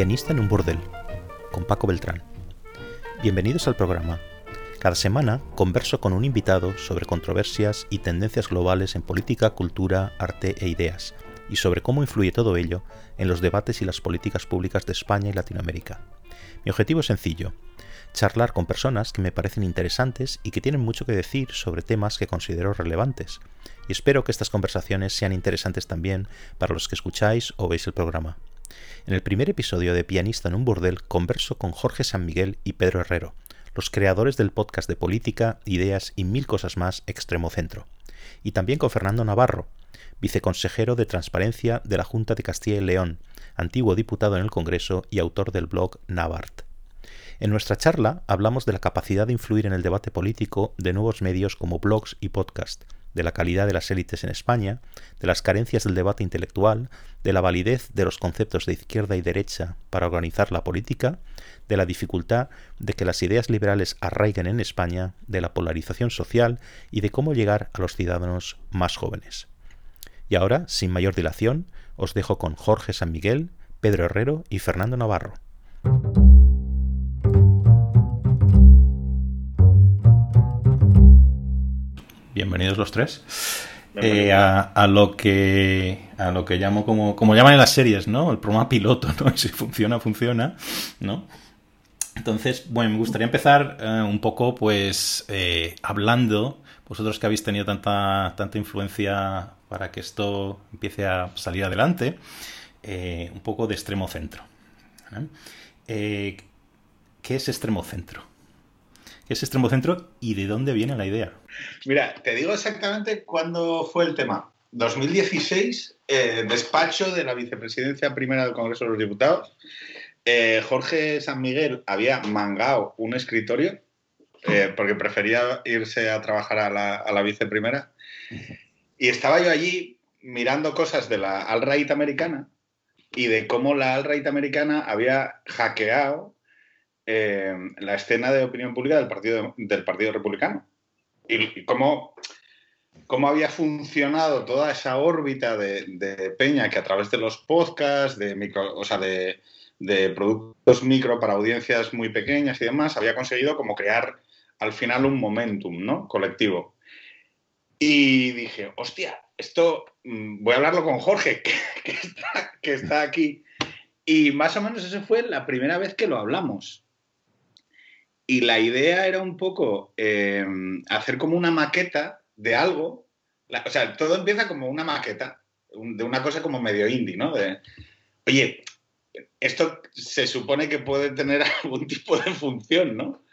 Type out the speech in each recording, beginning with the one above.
En un burdel, con Paco Beltrán. Bienvenidos al programa. Cada semana converso con un invitado sobre controversias y tendencias globales en política, cultura, arte e ideas, y sobre cómo influye todo ello en los debates y las políticas públicas de España y Latinoamérica. Mi objetivo es sencillo, charlar con personas que me parecen interesantes y que tienen mucho que decir sobre temas que considero relevantes, y espero que estas conversaciones sean interesantes también para los que escucháis o veis el programa. En el primer episodio de Pianista en un burdel converso con Jorge San Miguel y Pedro Herrero, los creadores del podcast de política, ideas y mil cosas más Extremo Centro, y también con Fernando Navarro, viceconsejero de Transparencia de la Junta de Castilla y León, antiguo diputado en el Congreso y autor del blog Navart. En nuestra charla hablamos de la capacidad de influir en el debate político de nuevos medios como blogs y podcast, de la calidad de las élites en España, de las carencias del debate intelectual, de la validez de los conceptos de izquierda y derecha para organizar la política, de la dificultad de que las ideas liberales arraiguen en España, de la polarización social y de cómo llegar a los ciudadanos más jóvenes. Y ahora, sin mayor dilación, os dejo con Jorge San Miguel, Pedro Herrero y Fernando Navarro. Bienvenidos los tres. Eh, a, lo que a lo que llamo como, como llaman en las series, ¿no? El programa piloto, ¿no? si funciona, funciona, ¿no? Entonces, bueno, me gustaría empezar eh, un poco, pues, eh, hablando, vosotros que habéis tenido tanta, tanta influencia para que esto empiece a salir adelante, un poco de extremo centro. ¿Qué es extremo centro? ¿Qué es extremo centro y de dónde viene la idea? Mira, te digo exactamente cuándo fue el tema. 2016, eh, despacho de la vicepresidencia primera del Congreso de los Diputados. Eh, Jorge San Miguel había mangado un escritorio eh, porque prefería irse a trabajar a la, a la viceprimera. Y estaba yo allí mirando cosas de la alt-right americana y de cómo la alt-right americana había hackeado la escena de opinión pública del Partido, del partido Republicano y, cómo, cómo, había funcionado toda esa órbita de, Peña que a través de los podcasts, de, micro, o sea, de, productos micro para audiencias muy pequeñas y demás, había conseguido como crear al final un momentum ¿no? colectivo. Y dije, hostia, esto mm, voy a hablarlo con Jorge, que, está, que, está, aquí. Y más o menos esa fue la primera vez que lo hablamos. Y la idea era un poco eh, hacer como una maqueta de algo. o sea, todo empieza como una maqueta, de una cosa como medio indie, ¿no? De, oye, esto se supone que puede tener algún tipo de función, ¿no?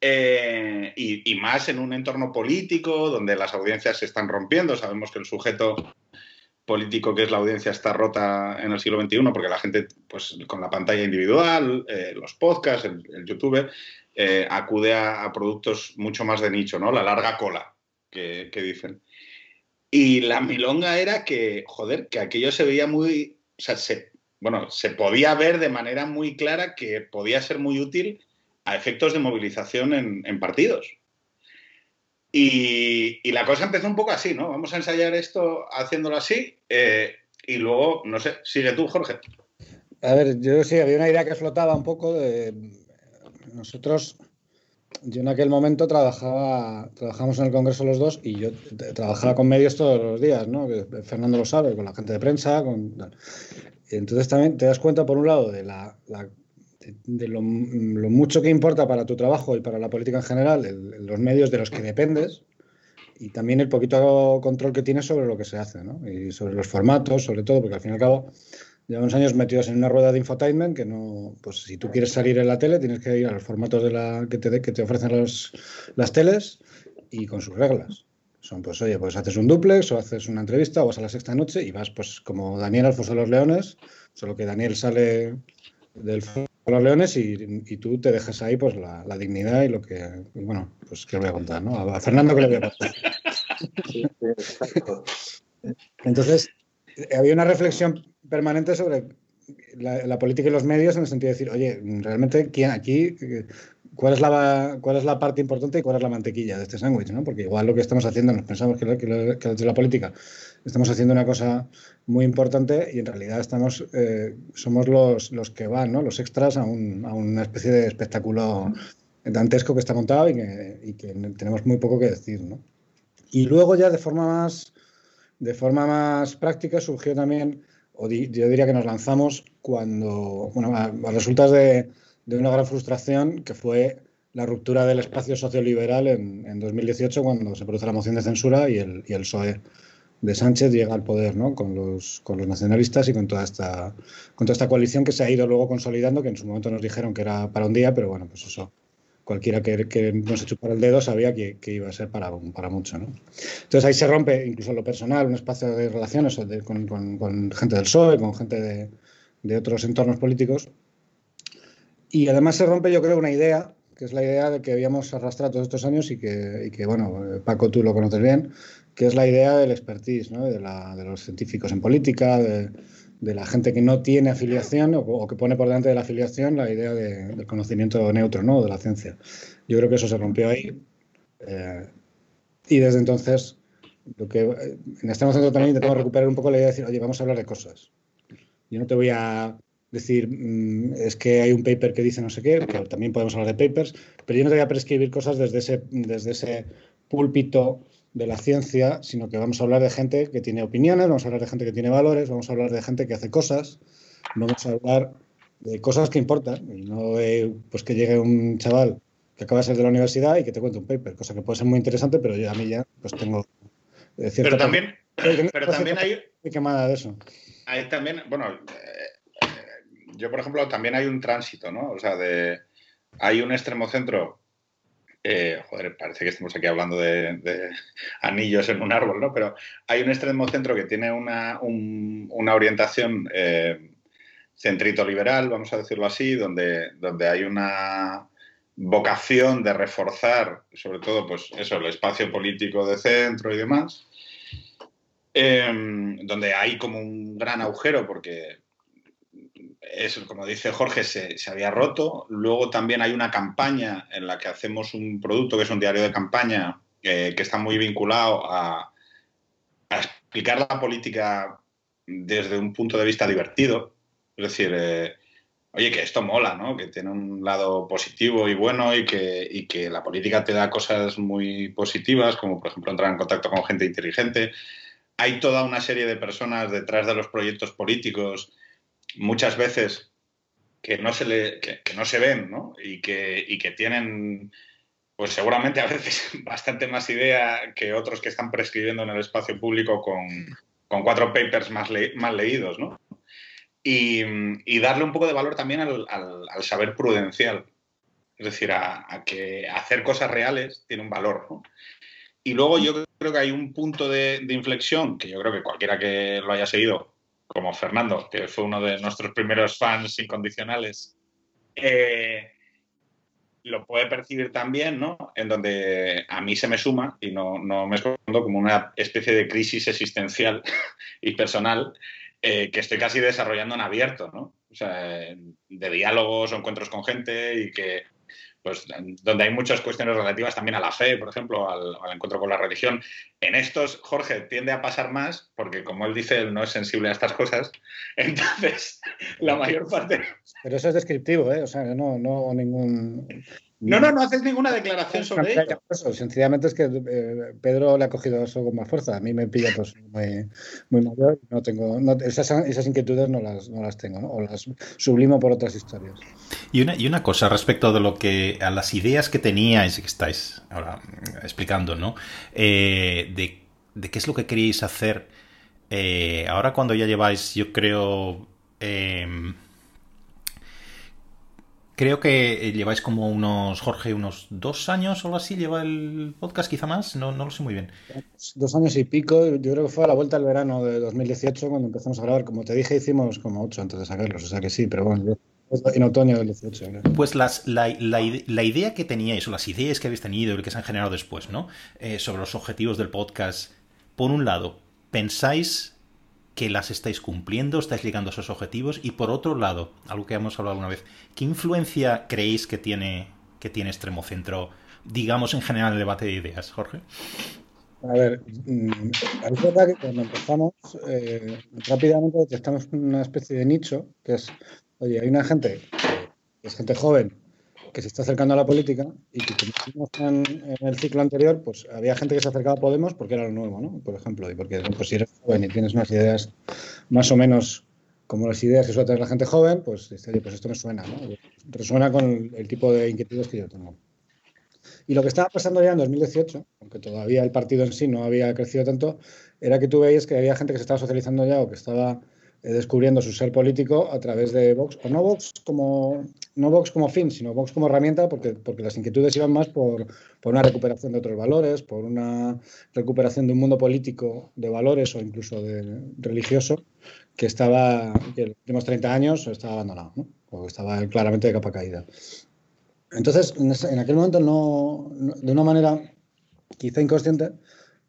Eh, y, más en un entorno político donde las audiencias se están rompiendo. Sabemos que el sujeto político que es la audiencia está rota en el siglo XXI porque la gente, pues con la pantalla individual, eh, los podcasts, el, el YouTube, eh, acude a, productos mucho más de nicho, ¿no? La larga cola, que, dicen. Y la milonga era que, joder, que aquello se veía muy, o sea, se, bueno, se podía ver de manera muy clara que podía ser muy útil a efectos de movilización en, partidos. Y, la cosa empezó un poco así, ¿no? Vamos a ensayar esto haciéndolo así eh, y luego, no sé, sigue tú, Jorge. A ver, yo sí, había una idea que flotaba un poco de nosotros, yo en aquel momento trabajaba, trabajamos en el Congreso los dos y yo trabajaba con medios todos los días, ¿no? Fernando lo sabe, con la gente de prensa, con... Entonces también te das cuenta, por un lado, de, la, de, lo, mucho que importa para tu trabajo y para la política en general, los medios de los que dependes, y también el poquito control que tienes sobre lo que se hace, ¿no? Y sobre los formatos, sobre todo, porque al fin y al cabo Llevamos años metidos en una rueda de infotainment que no, pues si tú quieres salir en la tele tienes que ir a los formatos de la, que, te, que te ofrecen los, las teles y con sus reglas. Son pues, oye, pues haces un duplex o haces una entrevista o vas a la sexta noche y vas pues como Daniel al Foso de los Leones, solo que Daniel sale del Foso de los Leones y, y, tú te dejas ahí pues la, la dignidad y lo que, bueno, pues que le voy a contar, ¿no? A, Fernando que le voy a contar. Entonces, había una reflexión permanente sobre la, política y los medios en el sentido de decir, oye, realmente, ¿quién aquí, cuál es, la, cuál es la parte importante y cuál es la mantequilla de este sándwich, ¿no? Porque igual lo que estamos haciendo, nos pensamos que, que, la política estamos haciendo una cosa muy importante y en realidad estamos, eh, somos los, los, que van, ¿no? Los extras a, un, a, una especie de espectáculo dantesco que está montado y que, y que tenemos muy poco que decir, ¿no? Y luego ya de forma más, de forma más práctica surgió también, yo diría que nos lanzamos cuando, bueno, a, resultas de, de, una gran frustración que fue la ruptura del espacio socioliberal en, en 2018 cuando se produce la moción de censura y el, y el PSOE de Sánchez llega al poder, ¿no? Con los, con los nacionalistas y con toda esta con toda esta coalición que se ha ido luego consolidando, que en su momento nos dijeron que era para un día, pero bueno, pues eso cualquiera que, que no se chupara el dedo sabía que, iba a ser para, para mucho. ¿no? Entonces ahí se rompe, incluso lo personal, un espacio de relaciones con, gente del PSOE, con gente de, otros entornos políticos. Y además se rompe, yo creo, una idea, que es la idea de que habíamos arrastrado todos estos años y que, que bueno, Paco, tú lo conoces bien, que es la idea del expertise, ¿no? de, la, de los científicos en política, de, de la gente que no tiene afiliación o, que pone por delante de la afiliación la idea del conocimiento neutro, ¿no? De la ciencia. Yo creo que eso se rompió ahí. Eh, y desde entonces, lo que en este momento también intentamos recuperar un poco la idea de decir, oye, vamos a hablar de cosas. Yo no te voy a decir, mm, es que hay un paper que dice no sé qué, que también podemos hablar de papers, pero yo no te voy a prescribir cosas desde ese, desde ese púlpito de la ciencia, sino que vamos a hablar de gente que tiene opiniones, vamos a hablar de gente que tiene valores, vamos a hablar de gente que hace cosas, vamos a hablar de cosas que importan, y no de pues, que llegue un chaval que acaba de ser de la universidad y que te cuente un paper, cosa que puede ser muy interesante, pero yo a mí ya pues tengo eh, pero también, pero también hay quemada de eso. Hay también, bueno, eh, yo por ejemplo también hay un tránsito, ¿no? O sea, de hay un extremo centro eh, joder, parece que estamos aquí hablando de, anillos en un árbol, ¿no? Pero hay un extremo centro que tiene una, orientación eh, centrito liberal, vamos a decirlo así, donde, donde hay una vocación de reforzar, sobre todo, pues eso, el espacio político de centro y demás, eh, donde hay como un gran agujero porque como dice Jorge, se, había roto. Luego también hay una campaña en la que hacemos un producto que es un diario de campaña eh, que está muy vinculado a, explicar la política desde un punto de vista divertido. Es decir, eh, oye, que esto mola, ¿no? Que tiene un lado positivo y bueno y que, y que la política te da cosas muy positivas, como por ejemplo entrar en contacto con gente inteligente. Hay toda una serie de personas detrás de los proyectos políticos muchas veces que no se, le, que, no se ven ¿no? Y, que, y que tienen, pues seguramente a veces bastante más idea que otros que están prescribiendo en el espacio público con, con cuatro papers más, más leídos, ¿no? Y, y, darle un poco de valor también al, al, saber prudencial. Es decir, a, que hacer cosas reales tiene un valor. Y luego yo creo que hay un punto de, inflexión que yo creo que cualquiera que lo haya seguido como Fernando, que fue uno de nuestros primeros fans incondicionales, eh, lo puede percibir también, ¿no? En donde a mí se me suma, y no, no me escondo, como una especie de crisis existencial y personal eh, que estoy casi desarrollando en abierto, ¿no? O sea, de diálogos o encuentros con gente y que pues, donde hay muchas cuestiones relativas también a la fe, por ejemplo, al, encuentro con la religión. En estos, Jorge tiende a pasar más, porque como él dice, él no es sensible a estas cosas. Entonces, la mayor parte. Pero eso es descriptivo, ¿eh? O sea, no, no ningún. No, no, no haces ninguna declaración sobre ello. Sencillamente es que eh, Pedro le ha cogido eso con más fuerza. A mí me pilla pues, muy, muy mayor. No tengo, esas, esas, inquietudes no las, no las tengo, ¿no? o las sublimo por otras historias. Y una, y una cosa respecto de lo que a las ideas que teníais y que estáis ahora explicando, ¿no? Eh, de, de, qué es lo que queríais hacer. Eh, ahora cuando ya lleváis, yo creo Creo que lleváis como unos, Jorge, unos dos años o algo así, lleva el podcast, quizá más, no, no lo sé muy bien. Dos años y pico, yo creo que fue a la vuelta del verano de 2018 cuando empezamos a grabar. Como te dije, hicimos como ocho antes de sacarlos, o sea que sí, pero bueno, en otoño del 18. Pues las, la, la, la, idea que teníais, o las ideas que habéis tenido y que se han generado después, ¿no? Eh, sobre los objetivos del podcast, por un lado, ¿pensáis que las estáis cumpliendo, estáis llegando a esos objetivos y por otro lado, algo que hemos hablado alguna vez, ¿qué influencia creéis que tiene que tiene extremo digamos, en general el debate de ideas, Jorge? A ver, mm, es verdad que cuando empezamos, eh, rápidamente detectamos una especie de nicho, que es, oye, hay una gente, que es gente joven, que se está acercando a la política y que como en, el ciclo anterior, pues había gente que se acercaba a Podemos porque era lo nuevo, ¿no? Por ejemplo, y porque pues, si eres joven y tienes unas ideas más o menos como las ideas que suele tener la gente joven, pues, pues esto me suena, ¿no? Resuena con el tipo de inquietudes que yo tengo. Y lo que estaba pasando ya en 2018, aunque todavía el partido en sí no había crecido tanto, era que tú veías que había gente que se estaba socializando ya o que estaba descubriendo su ser político a través de Vox, o no Vox como, no Vox como fin, sino Vox como herramienta, porque, porque las inquietudes iban más por, por una recuperación de otros valores, por una recuperación de un mundo político de valores o incluso de religioso que estaba, que en los últimos 30 años estaba abandonado, ¿no? o estaba claramente de capa caída. Entonces, en, aquel momento, no, de una manera quizá inconsciente,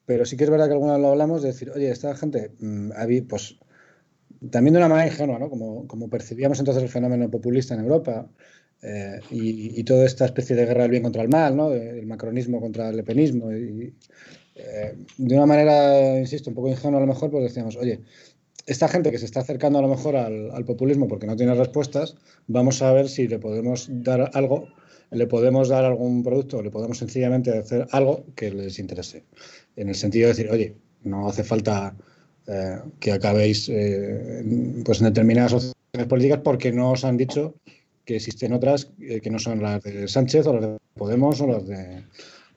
pero sí que es verdad que alguna vez lo hablamos, de decir, oye, esta gente, mmm, pues también de una manera ingenua, ¿no? Como, como percibíamos entonces el fenómeno populista en Europa eh, y, y, toda esta especie de guerra del bien contra el mal, ¿no? El macronismo contra el lepenismo. Y, eh, de una manera, insisto, un poco ingenua a lo mejor, pues decíamos, oye, esta gente que se está acercando a lo mejor al, al, populismo porque no tiene respuestas, vamos a ver si le podemos dar algo le podemos dar algún producto, le podemos sencillamente hacer algo que les interese. En el sentido de decir, oye, no hace falta eh, que acabéis eh, pues en determinadas opciones políticas porque no os han dicho que existen otras eh, que no son las de Sánchez o las de Podemos o las de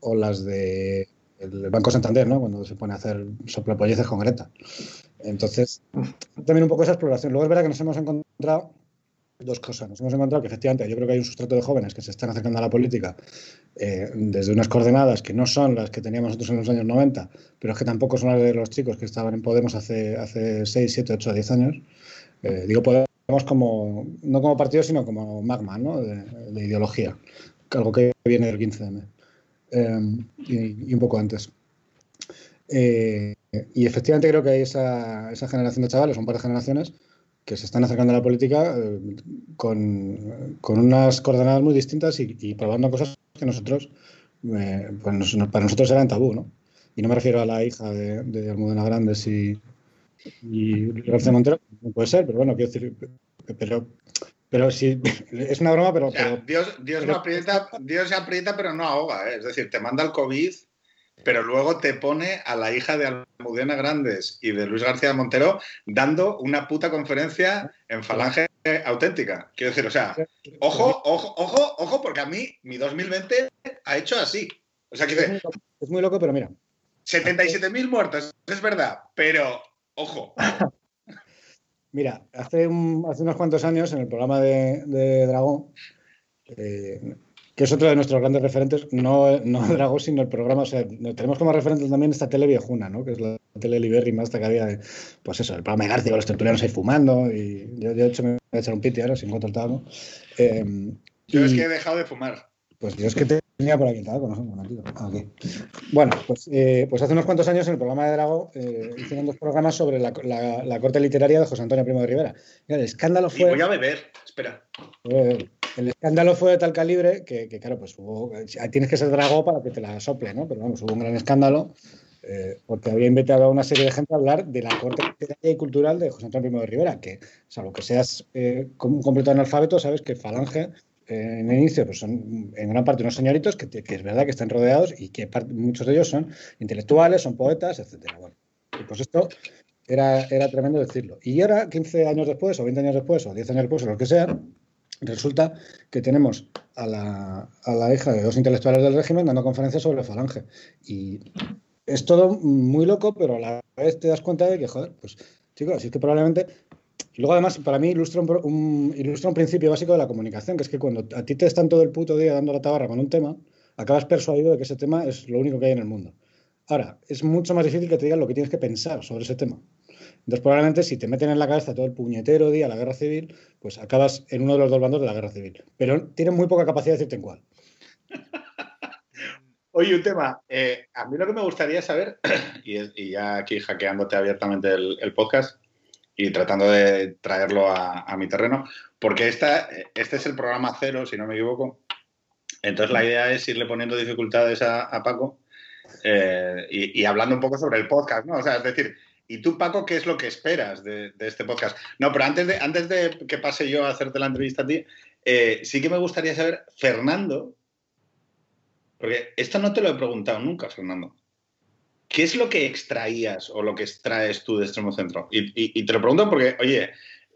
o las de el Banco Santander, ¿no? Cuando se pone a hacer soplapolleces con Greta. Entonces, también un poco esa exploración. Luego es verdad que nos hemos encontrado dos cosas. Nos hemos encontrado que efectivamente yo creo que hay un sustrato de jóvenes que se están acercando a la política eh, desde unas coordenadas que no son las que teníamos nosotros en los años 90, pero es que tampoco son las de los chicos que estaban en Podemos hace, hace 6, 7, 8, 10 años. Eh, digo Podemos como, no como partido, sino como magma ¿no? de, de ideología, algo que viene del 15M eh, y, y, un poco antes. Eh, y efectivamente creo que hay esa, esa generación de chavales, un par de generaciones, que se están acercando a la política eh, con, con, unas coordenadas muy distintas y, y probando cosas que nosotros, eh, pues nos, para nosotros eran tabú, ¿no? Y no me refiero a la hija de, de Almudena Grandes y, y García Montero, no puede ser, pero bueno, quiero decir, pero, pero sí, es una broma, pero... O sea, pero Dios, Dios, pero, no aprieta, Dios se aprieta, pero no ahoga, ¿eh? es decir, te manda el COVID pero luego te pone a la hija de Almudena Grandes y de Luis García Montero dando una puta conferencia en falange auténtica. Quiero decir, o sea, ojo, ojo, ojo, ojo, porque a mí mi 2020 ha hecho así. O sea, que es, muy loco, es muy loco, pero mira. 77.000 muertos, es verdad, pero ojo. Mira, hace, un, hace, unos cuantos años en el programa de, de Dragón, eh, que es otro de nuestros grandes referentes, no, no Drago, sino el programa. O sea, tenemos como referente también esta tele viejuna, ¿no? Que es la tele libérrima hasta que había, de, pues eso, el programa de García con los tertulianos ahí fumando. Y yo, yo de hecho, me voy a echar un piti ahora, si encuentro el tabaco. Eh, yo y, es que he dejado de fumar. Pues yo es que tenía por aquí sé, bueno, pues, eh, pues hace unos cuantos años en el programa de Drago eh, hicieron dos programas sobre la, la, la, corte literaria de José Antonio Primo de Rivera. El escándalo fue. Y voy a beber, espera. Eh, el escándalo fue de tal calibre que, que, claro, pues hubo, tienes que ser drago para que te la sople, ¿no? Pero vamos, hubo un gran escándalo eh, porque había invitado a una serie de gente a hablar de la corte literaria y cultural de José Antonio Primo de Rivera, que, salvo que seas eh, un completo analfabeto, sabes que Falange eh, en el inicio pues son en gran parte unos señoritos que, que, es verdad que están rodeados y que muchos de ellos son intelectuales, son poetas, etcétera. Bueno, pues esto era, era tremendo decirlo. Y ahora, 15 años después, o 20 años después, o 10 años después, o lo que sea, Resulta que tenemos a la, a la, hija de dos intelectuales del régimen dando conferencias sobre Falange. Y es todo muy loco, pero a la vez te das cuenta de que, joder, pues chicos, así es que probablemente... Y luego además para mí ilustra un, un, ilustra un principio básico de la comunicación, que es que cuando a ti te están todo el puto día dando la tabarra con un tema, acabas persuadido de que ese tema es lo único que hay en el mundo. Ahora, es mucho más difícil que te digan lo que tienes que pensar sobre ese tema. Entonces, probablemente si te meten en la cabeza todo el puñetero día la guerra civil, pues acabas en uno de los dos bandos de la guerra civil. Pero tienen muy poca capacidad de decirte en cuál. Oye, un tema. Eh, a mí lo que me gustaría saber, y, y ya aquí hackeándote abiertamente el, el, podcast y tratando de traerlo a, a mi terreno, porque esta, este es el programa cero, si no me equivoco, Entonces la idea es irle poniendo dificultades a, Paco eh, y, hablando un poco sobre el podcast, ¿no? O sea, es decir, ¿y tú, Paco, qué es lo que esperas de, este podcast? No, pero antes de, antes de que pase yo a hacerte la entrevista a ti, eh, sí que me gustaría saber, Fernando, porque esto no te lo he preguntado nunca, Fernando. ¿Qué es lo que extraías o lo que extraes tú de Extremo Centro? Y, te lo pregunto porque, oye,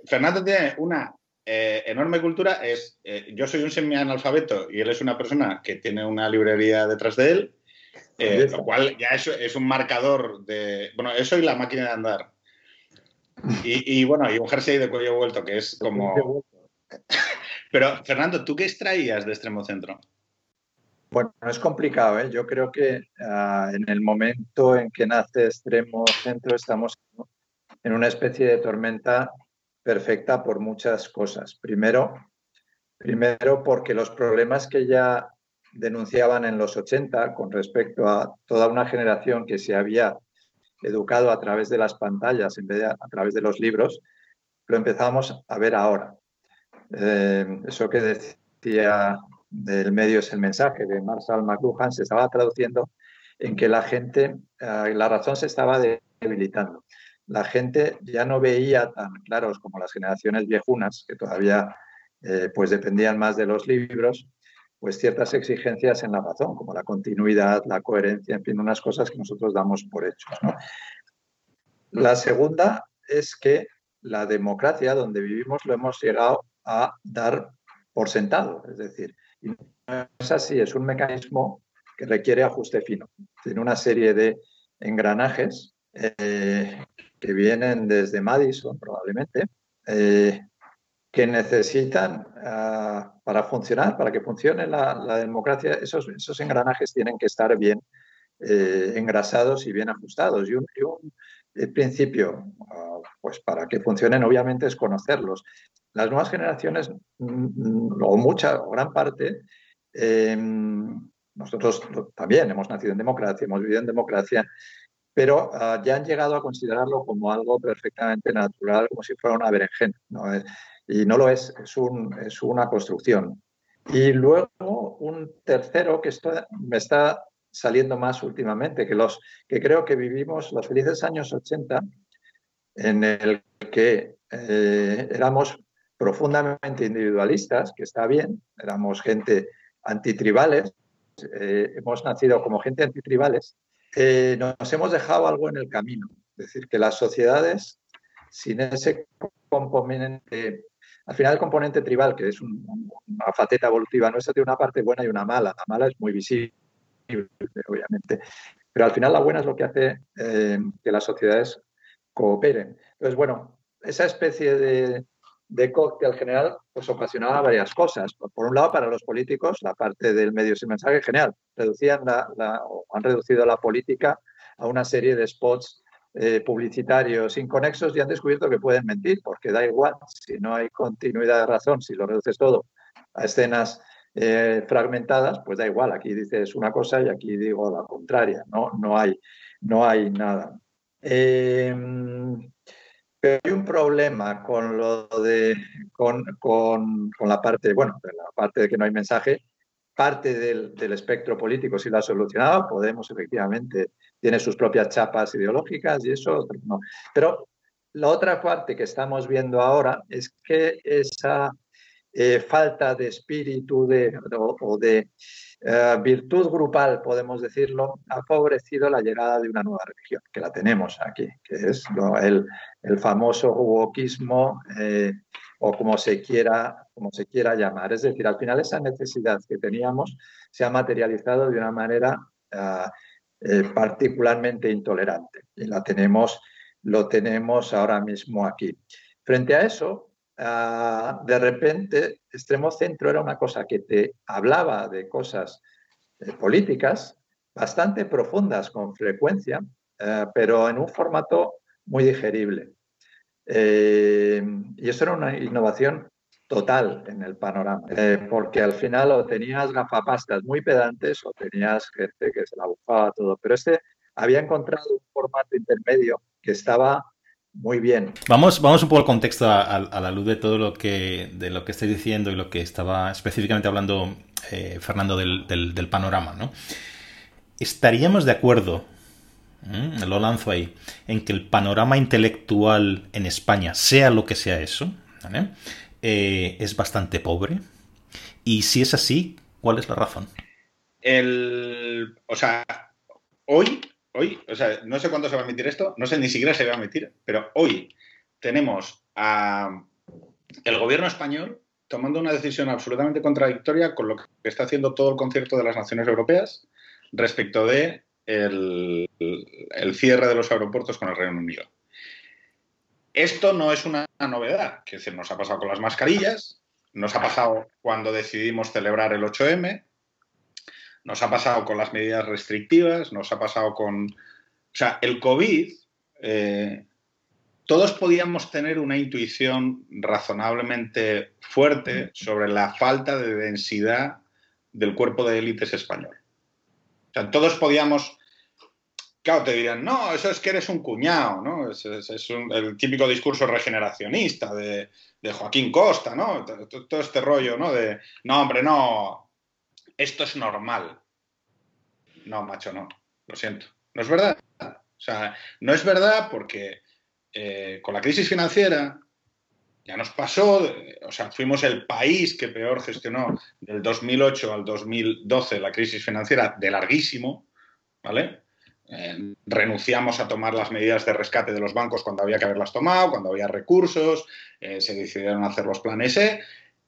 Fernando tiene una eh, enorme cultura. Es, eh, yo soy un semi-analfabeto y él es una persona que tiene una librería detrás de él, eh, lo cual ya es, es, un marcador de. Bueno, eso y la máquina de andar. Y, bueno, y un jersey de cuello vuelto, que es como. Pero, Fernando, ¿tú qué extraías de Extremo Centro? Bueno, es complicado. ¿eh? Yo creo que ah, en el momento en que nace Extremo Centro estamos en una especie de tormenta perfecta por muchas cosas. Primero, primero porque los problemas que ya denunciaban en los 80 con respecto a toda una generación que se había educado a través de las pantallas en vez de a, través de los libros, lo empezamos a ver ahora. Eh, eso que decía del medio es el mensaje de Marshall McLuhan se estaba traduciendo en que la gente, eh, la razón se estaba debilitando. La gente ya no veía tan claros como las generaciones viejunas, que todavía eh, pues dependían más de los libros, pues ciertas exigencias en la razón, como la continuidad, la coherencia, en fin, unas cosas que nosotros damos por hechos. La segunda es que la democracia donde vivimos lo hemos llegado a dar por sentado, es decir, y no es así, es un mecanismo que requiere ajuste fino. Tiene una serie de engranajes eh, que vienen desde Madison, probablemente, eh, que necesitan ah, para funcionar, para que funcione la, democracia, esos, engranajes tienen que estar bien eh, engrasados y bien ajustados. Y un, principio, ah, pues para que funcionen, obviamente, es conocerlos las nuevas generaciones, mm, o mucha, o gran parte, em, nosotros también hemos nacido en democracia, hemos vivido en democracia, pero ah, ya han llegado a considerarlo como algo perfectamente natural, como si fuera una berenjena. Eh, y no lo es, es, un, es, una construcción. Y luego un tercero que me está saliendo más últimamente, que, los, que creo que vivimos los felices años 80, en el que eh, éramos profundamente individualistas, que está bien, éramos gente antitribales, eh, hemos nacido como gente antitribales, eh, nos hemos dejado algo en el camino. Es decir, que las sociedades, sin ese componente, al final el componente tribal, que es una faceta evolutiva nuestra, tiene una parte buena y una mala. La mala es muy visible, obviamente, pero al final la buena es lo que hace eh, que las sociedades cooperen. Entonces, bueno, esa especie de, de cóctel general pues ocasionaba varias cosas. Por un lado, para los políticos, la parte del medio sin mensaje general, reducían la, han reducido la política a una serie de spots eh, publicitarios inconexos y han descubierto que pueden mentir, porque da igual, si no hay continuidad de razón, si lo reduces todo a escenas eh, fragmentadas, pues da igual, aquí dices una cosa y aquí digo la contraria, no, no, hay, no hay nada. Eh, hay un problema con lo de con, la parte, bueno, de la parte de que no hay mensaje, parte del, espectro político si lo ha solucionado, Podemos efectivamente tiene sus propias chapas ideológicas y eso no. Pero la otra parte que estamos viendo ahora es que esa eh, falta de espíritu de, o, de eh, virtud grupal, podemos decirlo, ha favorecido la llegada de una nueva religión, que la tenemos aquí, que es el, el, famoso wokismo eh, o como se, quiera, como se quiera llamar. Es decir, al final esa necesidad que teníamos se ha materializado de una manera particularmente intolerante y la tenemos, lo tenemos ahora mismo aquí. Frente a eso, Ah, de repente, extremo centro era una cosa que te hablaba de cosas eh, políticas bastante profundas con frecuencia, eh, pero en un formato muy digerible. Eh, y eso era una innovación total en el panorama, porque al final o tenías gafapastas muy pedantes o tenías gente que se la bufaba todo, pero este había encontrado un formato intermedio que estaba muy bien. Vamos, vamos un poco al contexto a, la luz de todo lo que, de lo que estáis diciendo y lo que estaba específicamente hablando eh, Fernando, del, del, panorama, ¿no? ¿Estaríamos de acuerdo, lo lanzo ahí, en que el panorama intelectual en España, sea lo que sea eso, eh, es bastante pobre? Y si es así, ¿cuál es la razón? El, o sea, hoy, hoy, o sea, no sé cuándo se va a emitir esto, no sé ni siquiera se va a emitir, pero hoy tenemos a el gobierno español tomando una decisión absolutamente contradictoria con lo que está haciendo todo el concierto de las naciones europeas respecto de el, cierre de los aeropuertos con el Reino Unido. Esto no es una novedad, que decir, nos ha pasado con las mascarillas, nos ha pasado cuando decidimos celebrar el 8M, nos ha pasado con las medidas restrictivas, nos ha pasado con... O sea, el COVID eh, todos podíamos tener una intuición razonablemente fuerte sobre la falta de densidad del cuerpo de élites español. O sea, todos podíamos, claro, te dirían, no, eso es que eres un cuñado, ¿no? Es, el típico discurso regeneracionista de, Joaquín Costa, ¿no? Todo, este rollo, ¿no? De, no, hombre, no, esto es normal. No, macho, no, lo siento. No es verdad. O sea, no es verdad porque eh, con la crisis financiera ya nos pasó, o sea, fuimos el país que peor gestionó del 2008 al 2012 la crisis financiera de larguísimo, ¿vale? Eh, renunciamos a tomar las medidas de rescate de los bancos cuando había que haberlas tomado, cuando había recursos, eh, se decidieron hacer los planes E,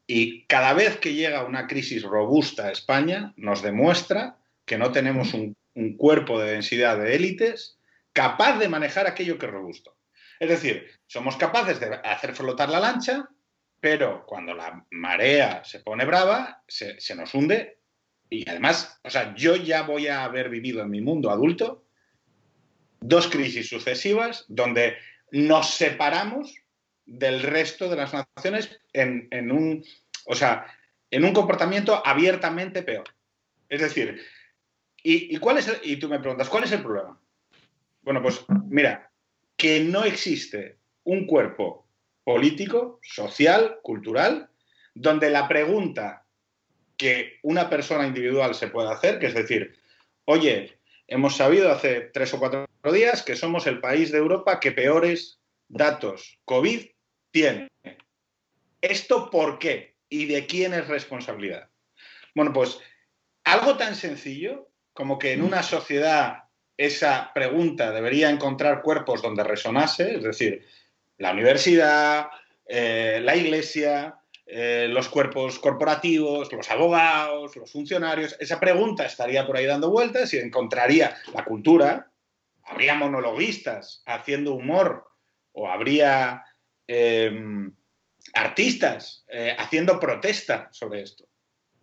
y cada vez que llega una crisis robusta a España, nos demuestra que no tenemos un cuerpo de densidad de élites capaz de manejar aquello que es robusto. Es decir, somos capaces de hacer flotar la lancha, pero cuando la marea se pone brava, se, nos hunde. Y además, o sea, yo ya voy a haber vivido en mi mundo adulto dos crisis sucesivas donde nos separamos del resto de las naciones en, un, o sea, en un comportamiento abiertamente peor. Es decir, ¿y, cuál es y tú me preguntas, ¿cuál es el problema? Bueno, pues mira, que no existe un cuerpo político, social, cultural, donde la pregunta que una persona individual se puede hacer, que es decir, oye, hemos sabido hace tres o cuatro días que somos el país de Europa que peores datos COVID tiene. ¿Esto por qué? ¿Y de quién es responsabilidad? Bueno, pues algo tan sencillo como que en una sociedad esa pregunta debería encontrar cuerpos donde resonase, es decir, la universidad, eh, la iglesia, eh, los cuerpos corporativos, los abogados, los funcionarios. Esa pregunta estaría por ahí dando vueltas y encontraría la cultura. Habría monologuistas haciendo humor o habría em, artistas eh, haciendo protesta sobre esto.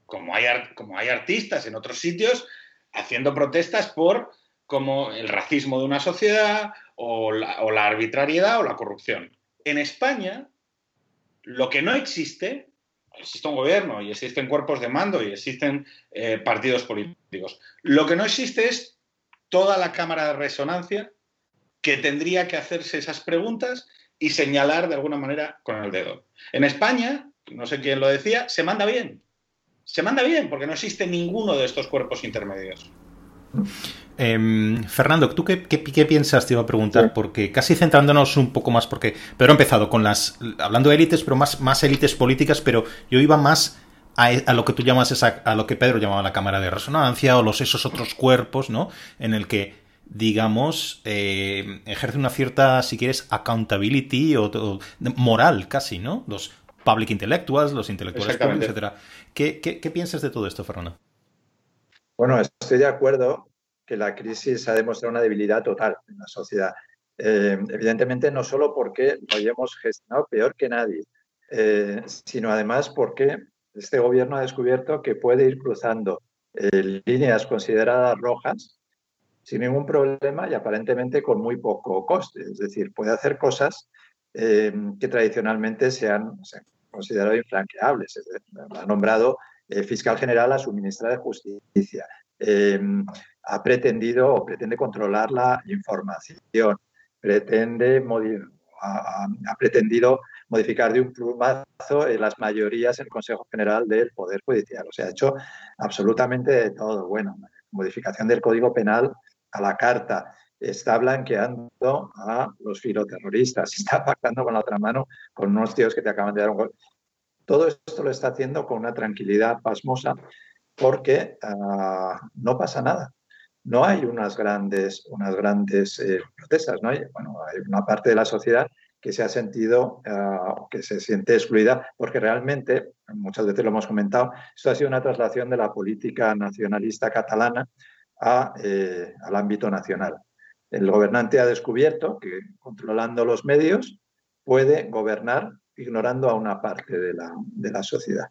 Como hay, como hay artistas en otros sitios haciendo protestas por como el racismo de una sociedad o la, arbitrariedad o la corrupción. En España, lo que no existe, existe un gobierno y existen cuerpos de mando y existen eh, partidos políticos. Lo que no existe es toda la cámara de resonancia que tendría que hacerse esas preguntas y señalar de alguna manera con el dedo. En España, no sé quién lo decía, se manda bien. Se manda bien porque no existe ninguno de estos cuerpos intermedios. Em, Fernando, ¿tú qué, piensas? Te iba a preguntar, porque casi centrándonos un poco más, porque Pedro ha empezado con las, hablando de élites, pero más, más élites políticas, pero yo iba más a, lo que tú llamas, esa, a lo que Pedro llamaba la cámara de resonancia o los esos otros cuerpos, ¿no? En el que, digamos, eh, ejerce una cierta, si quieres, accountability o, moral casi, ¿no? Los public intellectuals, los intelectuales públicos, etcétera. ¿Qué, qué piensas de todo esto, Fernando? Bueno, estoy de acuerdo que la crisis ha demostrado una debilidad total en la sociedad. Eh, evidentemente, no solo porque lo hayamos gestionado peor que nadie, eh, sino además porque este gobierno ha descubierto que puede ir cruzando líneas consideradas rojas sin ningún problema y aparentemente con muy poco coste. Es decir, puede hacer cosas que tradicionalmente se han, considerado infranqueables. Ha nombrado fiscal general a su ministra de Justicia ha pretendido o pretende controlar la información, pretende ha, ha, pretendido modificar de un plumazo eh, las mayorías en el Consejo General del Poder Judicial. O sea, ha hecho absolutamente todo. Bueno, modificación del Código Penal a la carta, está blanqueando a los filoterroristas, está pactando con la otra mano con unos tíos que te acaban de dar un golpe. Todo esto lo está haciendo con una tranquilidad pasmosa porque uh, no pasa nada. No hay unas grandes, unas grandes eh, protestas, ¿no? Hay, bueno, hay una parte de la sociedad que se ha sentido, uh, que se siente excluida, porque realmente, muchas veces lo hemos comentado, esto ha sido una traslación de la política nacionalista catalana eh, al ámbito nacional. El gobernante ha descubierto que controlando los medios puede gobernar ignorando a una parte de la, de la sociedad.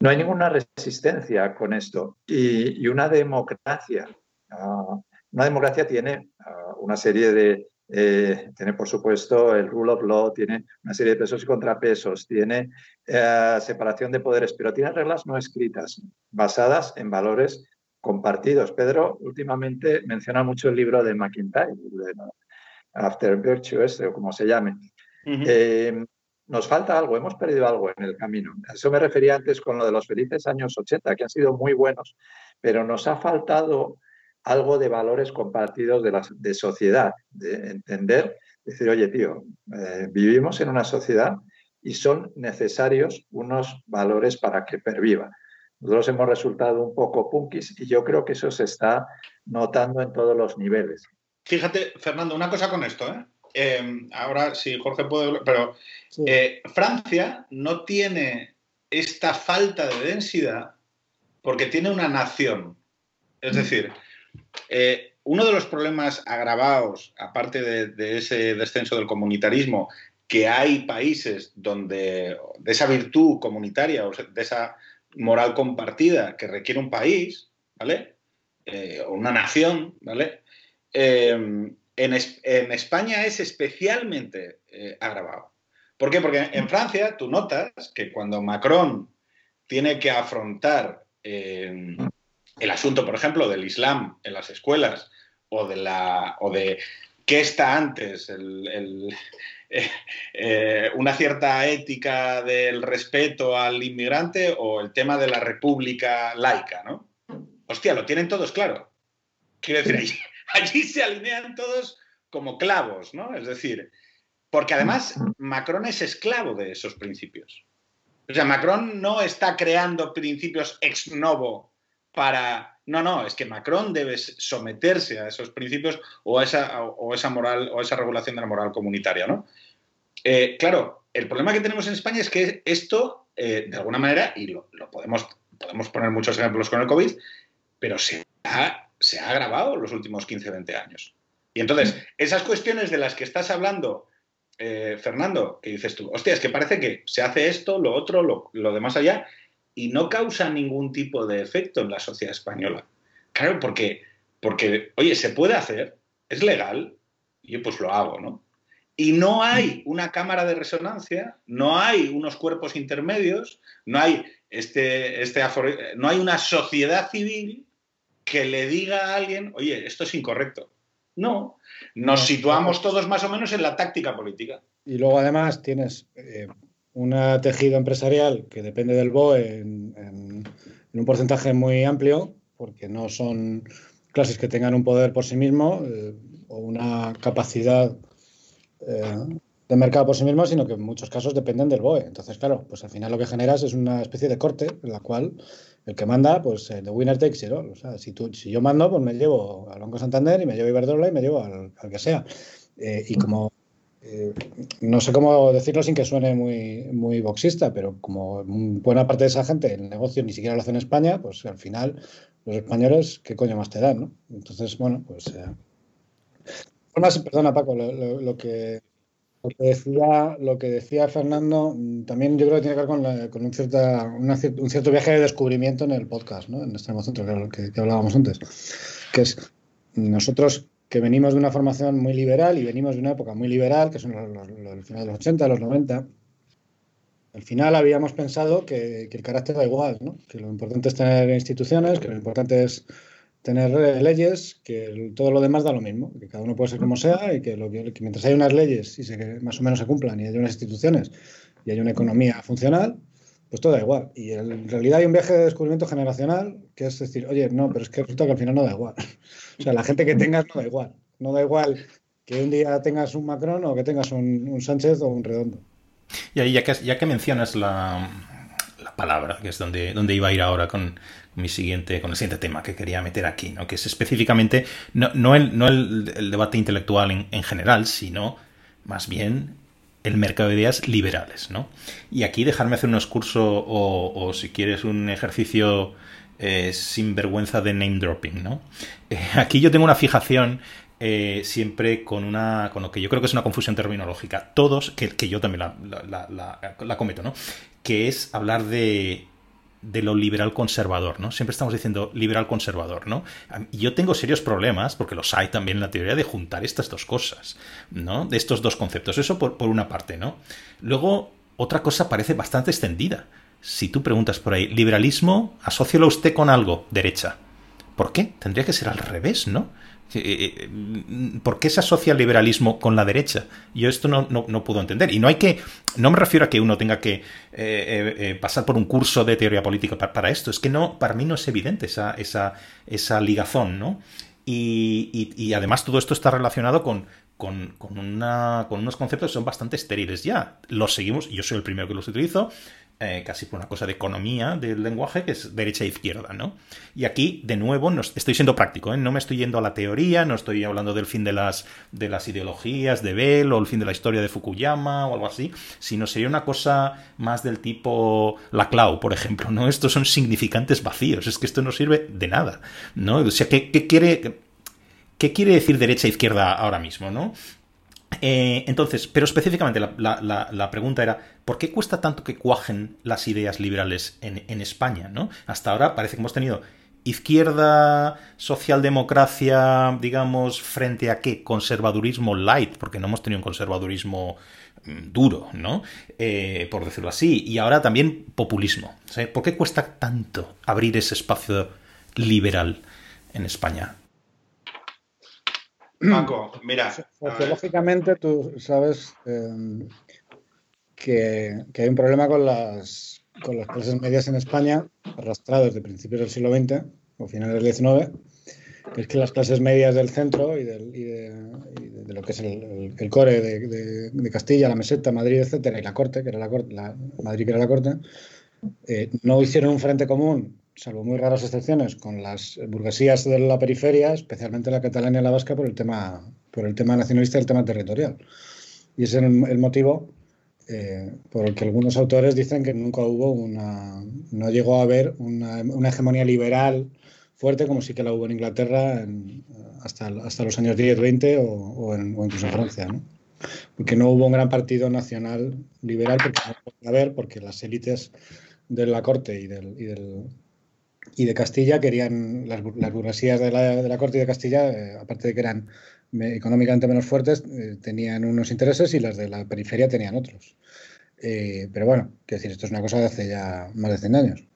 No hay ninguna resistencia con esto. Y, una democracia, uh, una democracia tiene uh, una serie de, eh, tiene por supuesto el rule of law, tiene una serie de pesos y contrapesos, tiene uh, separación de poderes, pero tiene reglas no escritas, basadas en valores compartidos. Pedro últimamente menciona mucho el libro de McIntyre, de After Virtue, este, o como se llame. Uh nos falta algo, hemos perdido algo en el camino. A eso me refería antes con lo de los felices años 80, que han sido muy buenos, pero nos ha faltado algo de valores compartidos de, la, de sociedad, de entender, decir, oye, tío, eh, vivimos en una sociedad y son necesarios unos valores para que perviva. Nosotros hemos resultado un poco punkis y yo creo que eso se está notando en todos los niveles. Fíjate, Fernando, una cosa con esto, ¿eh? Em, ahora sí, Jorge puede, pero eh, Francia no tiene esta falta de densidad porque tiene una nación. Es mm. decir, eh, uno de los problemas agravados, aparte de, ese descenso del comunitarismo, que hay países donde de esa virtud comunitaria o de esa moral compartida que requiere un país, ¿vale? Eh, o una nación, ¿vale? Em, en, España es especialmente eh, agravado. ¿Por qué? Porque en Francia tú notas que cuando Macron tiene que afrontar eh, el asunto, por ejemplo, del Islam en las escuelas o de, la, o de qué está antes, eh, una cierta ética del respeto al inmigrante o el tema de la república laica, ¿no? Hostia, lo tienen todos claro. Quiero decir, allí se alinean todos como clavos, ¿no? Es decir, porque además Macron es esclavo de esos principios. O sea, Macron no está creando principios ex novo para... No, no, es que Macron debe someterse a esos principios o a esa, o esa moral o esa regulación de la moral comunitaria, ¿no? Eh, claro, el problema que tenemos en España es que esto, eh, de alguna manera, y lo, podemos, podemos poner muchos ejemplos con el COVID, pero se ha se ha agravado los últimos 15, 20 años. Y entonces, esas cuestiones de las que estás hablando, eh, Fernando, que dices tú, hostia, es que parece que se hace esto, lo otro, lo, lo demás allá, y no causa ningún tipo de efecto en la sociedad española. Claro, porque, porque, oye, se puede hacer, es legal, y yo pues lo hago, ¿no? Y no hay una cámara de resonancia, no hay unos cuerpos intermedios, no hay, este, este, no hay una sociedad civil que le diga a alguien, oye, esto es incorrecto. No, nos situamos todos más o menos en la táctica política. Y luego además tienes eh, un tejido empresarial que depende del BOE en, un porcentaje muy amplio, porque no son clases que tengan un poder por sí mismo eh, o una capacidad eh, de mercado por sí mismo, sino que en muchos casos dependen del BOE. Entonces, claro, pues al final lo que generas es una especie de corte en la cual el que manda, pues the winner takes it all. O sea, si, tú, si yo mando, pues me llevo al Banco Santander y me llevo a Iberdrola y me llevo al, que sea. Eh, y como, eh, no sé cómo decirlo sin que suene muy, muy boxista, pero como buena parte de esa gente el negocio ni siquiera lo hace en España, pues al final los españoles, ¿qué coño más te dan? ¿no? Entonces, bueno, pues... Eh, perdona Paco, lo que que decía, lo que decía Fernando, mm, también yo creo que tiene que ver con, un, cierto viaje de descubrimiento en el podcast, ¿no? en este centro que, que, hablábamos antes, que es nosotros que venimos de una formación muy liberal y venimos de una época muy liberal, que son los, los, final de los 80, los 90, al final habíamos pensado que, que, el carácter da igual, ¿no? que lo importante es tener instituciones, que lo importante es tener leyes que todo lo demás da lo mismo, que cada uno puede ser como sea y que, lo que, mientras hay unas leyes y se, más o menos se cumplan y hay unas instituciones y hay una economía funcional, pues todo da igual. Y en realidad hay un viaje de descubrimiento generacional que es decir, oye, no, pero es que resulta que al final no da igual. o sea, la gente que tengas no da igual. No da igual que un día tengas un Macron o que tengas un, Sánchez o un Redondo. Y ahí, ya que, ya que mencionas la, palabra, que es donde, donde iba a ir ahora con mi siguiente, con el siguiente tema que quería meter aquí, ¿no? que es específicamente no, no, el, no el, debate intelectual en, general, sino más bien el mercado de ideas liberales. ¿no? Y aquí dejarme hacer un excurso o, o si quieres un ejercicio eh, sin vergüenza de name dropping. ¿no? Eh, aquí yo tengo una fijación eh, siempre con una con lo que yo creo que es una confusión terminológica. Todos, que, que yo también la, cometo, ¿no? Que es hablar de, de lo liberal conservador, ¿no? Siempre estamos diciendo liberal conservador, ¿no? Yo tengo serios problemas, porque los hay también en la teoría, de juntar estas dos cosas, ¿no? De estos dos conceptos. Eso por, por una parte, ¿no? Luego, otra cosa parece bastante extendida. Si tú preguntas por ahí, liberalismo, asócialo usted con algo, derecha. ¿Por qué? Tendría que ser al revés, ¿no? Eh, eh, eh, ¿Por qué se asocia el liberalismo con la derecha? Yo esto no, no, puedo entender. Y no hay que. No me refiero a que uno tenga que pasar por un curso de teoría política para, esto. Es que no, para mí no es evidente esa, esa, esa ligazón, ¿no? Y, y, además todo esto está relacionado con, con, con, una, con unos conceptos que son bastante estériles ya. Los seguimos, yo soy el primero que los utilizo, eh, casi por una cosa de economía del lenguaje, que es derecha e izquierda, ¿no? Y aquí, de nuevo, no, estoy siendo práctico, ¿eh? no me estoy yendo a la teoría, no estoy hablando del fin de las, de las ideologías de Bell o el fin de la historia de Fukuyama o algo así, sino sería una cosa más del tipo la clau, por ejemplo, ¿no? Estos son significantes vacíos, es que esto no sirve de nada, ¿no? O sea, ¿qué, qué quiere... ¿Qué quiere decir derecha e izquierda ahora mismo, no? Eh, entonces, pero específicamente la, pregunta era, ¿por qué cuesta tanto que cuajen las ideas liberales en, España? ¿no? Hasta ahora parece que hemos tenido izquierda, socialdemocracia, digamos, frente a qué? Conservadurismo light, porque no hemos tenido un conservadurismo mm, duro, ¿no? Eh, por decirlo así. Y ahora también populismo. ¿Por qué cuesta tanto abrir ese espacio liberal en España? Paco, mira. Sociológicamente tú sabes em, que, hay un problema con las, con las clases medias en España, arrastrado desde principios del siglo XX o finales del XIX, que es que las clases medias del centro y, de, lo que es el, core de, Castilla, la meseta, Madrid, etcétera, y la corte, que era la corte, la, Madrid que era la corte, eh, no hicieron un frente común salvo muy raras excepciones, con las burguesías de la periferia, especialmente la catalana y la vasca, por el tema, por el tema nacionalista y el tema territorial. Y ese es el, motivo eh, por el que algunos autores dicen que nunca hubo una, no llegó a haber una, hegemonía liberal fuerte como sí que la hubo en Inglaterra hasta, hasta los años 10, 20 o, en, incluso en Francia. ¿no? Porque no hubo un gran partido nacional liberal, porque no podía haber, porque las élites de la corte y del, y del, y de Castilla querían, las, burguesías de la, de la, corte y de Castilla, eh, aparte de que eran económicamente menos fuertes, eh, tenían unos intereses y las de la periferia tenían otros. Eh, pero bueno, quiero decir, esto es una cosa de hace ya más de 100 años.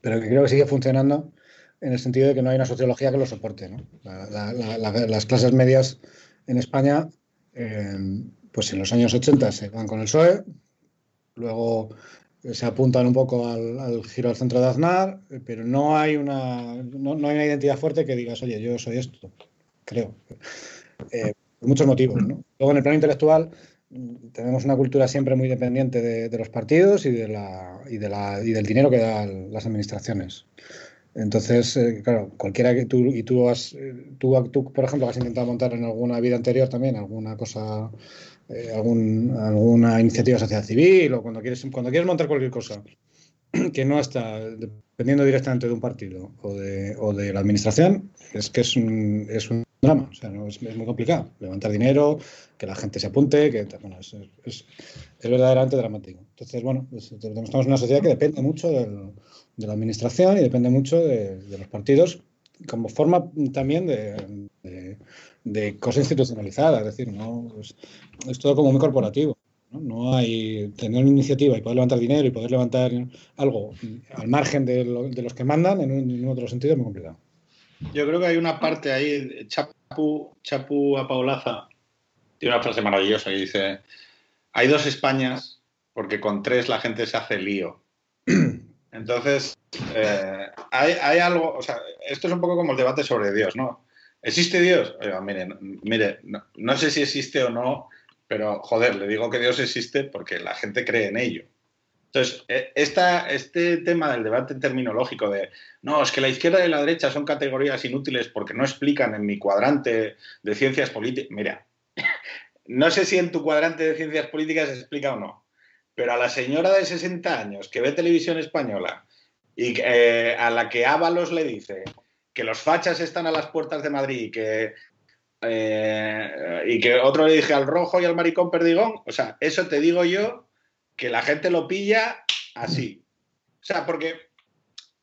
Pero que creo que sigue funcionando en el sentido de que no hay una sociología que lo soporte. ¿no? las clases medias en España, pues en los años 80 se van con el PSOE, luego se apuntan un poco al, giro al centro de Aznar, pero no hay una no, hay una identidad fuerte que digas, oye, yo soy esto, creo. Eh, por muchos motivos, ¿no? Luego en el plano intelectual tenemos una cultura siempre muy dependiente de, los partidos y de la, y de la y del dinero que dan las administraciones. Entonces, eh, claro, cualquiera que tú y tú has tú, tú por ejemplo has intentado montar en alguna vida anterior también alguna cosa eh, algún, alguna iniciativa social civil o cuando quieres, cuando quieres montar cualquier cosa que no está dependiendo directamente de un partido o de, o de la administración, es que es un, es un drama, o sea, no, es, muy complicado. Levantar dinero, que la gente se apunte, que bueno, es, es, verdaderamente dramático. Entonces, bueno, pues, estamos en una sociedad que depende mucho del, de la administración y depende mucho de, de los partidos como forma también de cosa institucionalizada, es decir, no es, todo como muy corporativo. ¿no? hay tener una iniciativa y poder levantar dinero y poder levantar algo al margen de, los que mandan en otro sentido es muy complicado. Yo creo que hay una parte ahí, Chapu, Chapu Apaulaza, tiene una frase maravillosa que dice, hay dos Españas porque con tres la gente se hace lío. Entonces, eh, hay, algo, o sea, esto es un poco como el debate sobre Dios, ¿no? ¿Existe Dios? mire, mire no, sé si existe o no, pero joder, le digo que Dios existe porque la gente cree en ello. Entonces, e, este tema del debate terminológico de, no, es que la izquierda y la derecha son categorías inútiles porque no explican en mi cuadrante de ciencias políticas. Mira, no sé si en tu cuadrante de ciencias políticas se explica o no, pero a la señora de 60 años que ve televisión española y eh, a la que Ábalos le dice que los fachas están a las puertas de Madrid y que, eh, y que otro le dije al rojo y al maricón perdigón, o sea, eso te digo yo que la gente lo pilla así. O sea, porque,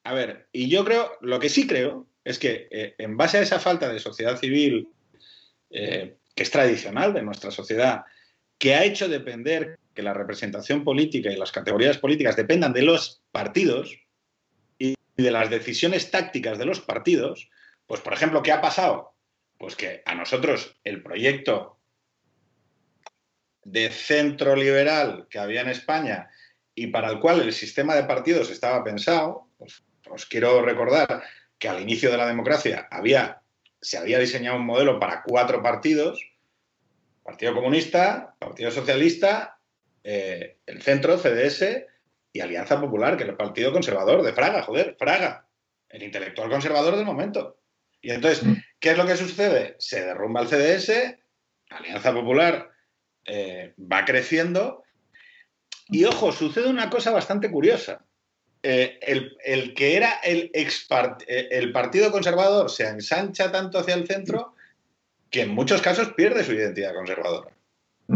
a ver, y yo creo, lo que sí creo es que eh, en base a esa falta de sociedad civil, que es tradicional de nuestra sociedad, que ha hecho depender que la representación política y las categorías políticas dependan de los partidos y de las decisiones tácticas de los partidos, pues por ejemplo, ¿qué ha pasado? Pues que a nosotros el proyecto de centro liberal que había en España y para el cual el sistema de partidos estaba pensado, pues os quiero recordar que al inicio de la democracia había, se había diseñado un modelo para cuatro partidos, Partido Comunista, Partido Socialista eh, el centro, CDS y Alianza Popular, que es el partido conservador de Fraga, joder, Fraga, el intelectual conservador del momento. Y entonces, mm. ¿qué es lo que sucede? Se derrumba el CDS, Alianza Popular eh, va creciendo y ojo, sucede una cosa bastante curiosa. Eh, el, que era el, ex el partido conservador se ensancha tanto hacia el centro que en muchos casos pierde su identidad conservadora.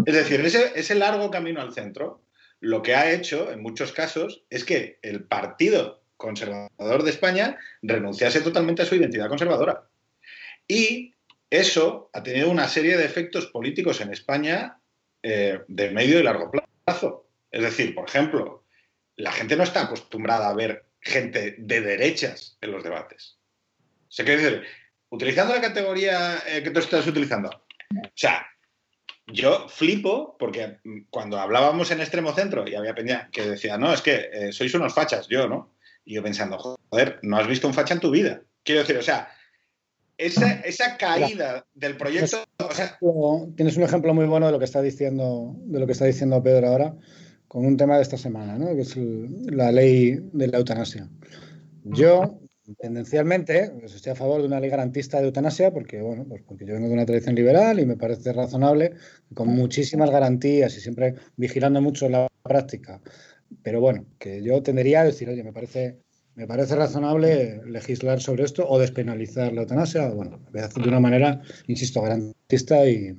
Es decir, ese, largo camino al centro lo que ha hecho, en muchos casos, es que el Partido Conservador de España renunciase totalmente a su identidad conservadora. Y eso ha tenido una serie de efectos políticos en España eh, de medio y largo plazo. Es decir, por ejemplo, la gente no está acostumbrada a ver gente de derechas en los debates. Se quiere decir, utilizando la categoría eh, que tú estás utilizando, o sea, yo flipo porque cuando hablábamos en extremo centro y había peña que decía, no, es que eh, sois unos fachas, yo, ¿no? Y yo pensando, joder, no has visto un facha en tu vida. Quiero decir, o sea, esa, caída del proyecto. Tienes un ejemplo muy bueno de lo que está diciendo, de lo que está diciendo Pedro ahora, con un tema de esta semana, ¿no? Que es la ley de la eutanasia. Yo tendencialmente pues estoy a favor de una ley garantista de eutanasia porque, bueno, pues porque yo vengo de una tradición liberal y me parece razonable, con muchísimas garantías y siempre vigilando mucho la práctica. Pero bueno, que yo tendería a decir, oye, me parece, me parece razonable legislar sobre esto o despenalizar la eutanasia, bueno, de una manera, insisto, garantista y,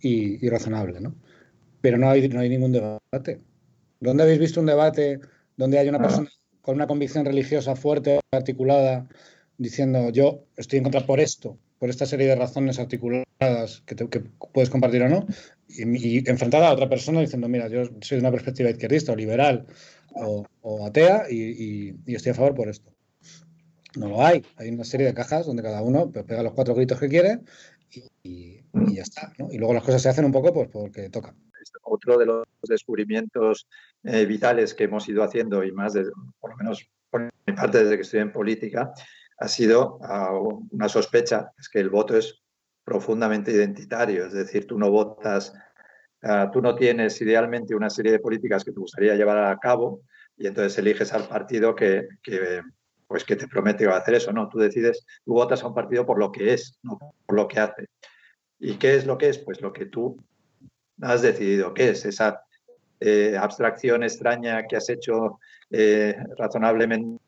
y, razonable, ¿no? Pero no hay, no hay ningún debate. ¿Dónde habéis visto un debate donde hay una persona con una convicción religiosa fuerte, articulada, diciendo yo estoy en contra por esto, por esta serie de razones articuladas que, puedes compartir o no, y, enfrentada a otra persona diciendo, mira, yo soy de una perspectiva izquierdista o liberal o, atea y, estoy a favor por esto. No lo hay. Hay una serie de cajas donde cada uno pega los cuatro gritos que quiere y, ya está. Y luego las cosas se hacen un poco pues, porque toca otro de los descubrimientos eh, vitales que hemos ido haciendo, y más, por lo menos por mi parte desde que estoy en política, ha sido uh, una sospecha, es que el voto es profundamente identitario, es decir, tú no votas, uh, tú no tienes idealmente una serie de políticas que te gustaría llevar a cabo y entonces eliges al partido que, pues que te promete que a hacer eso, no, tú decides, tú votas a un partido por lo que es, no por lo que hace. ¿Y qué es lo que es? Pues lo que tú has decidido qué es esa eh, abstracción extraña que has hecho eh, razonablemente,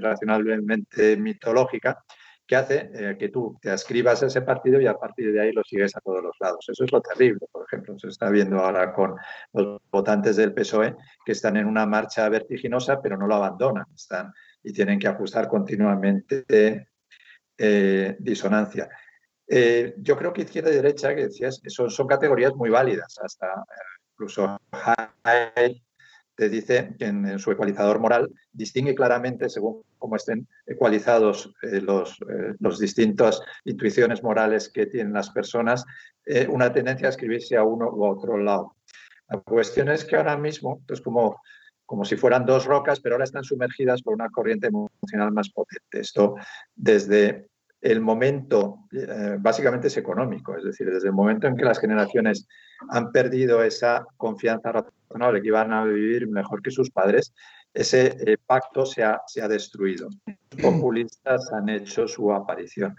razonablemente mitológica que hace eh, que tú te ascribas a ese partido y a partir de ahí lo sigues a todos los lados. Eso es lo terrible, por ejemplo. Se está viendo ahora con los votantes del PSOE que están en una marcha vertiginosa, pero no lo abandonan están, y tienen que ajustar continuamente disonancia. Eh, yo creo que izquierda y derecha, que decías, son, son categorías muy válidas. Hasta eh, incluso te dice que en, su ecualizador moral distingue claramente, según cómo estén ecualizados eh, los, eh, los, distintas intuiciones morales que tienen las personas, eh, una tendencia a escribirse a uno u otro lado. La cuestión es que ahora mismo es como, como si fueran dos rocas, pero ahora están sumergidas por una corriente emocional más potente. Esto desde el momento eh, básicamente es económico, es decir, desde el momento en que las generaciones han perdido esa confianza razonable que iban a vivir mejor que sus padres, ese eh, pacto se ha, se ha, destruido. Los populistas han hecho su aparición.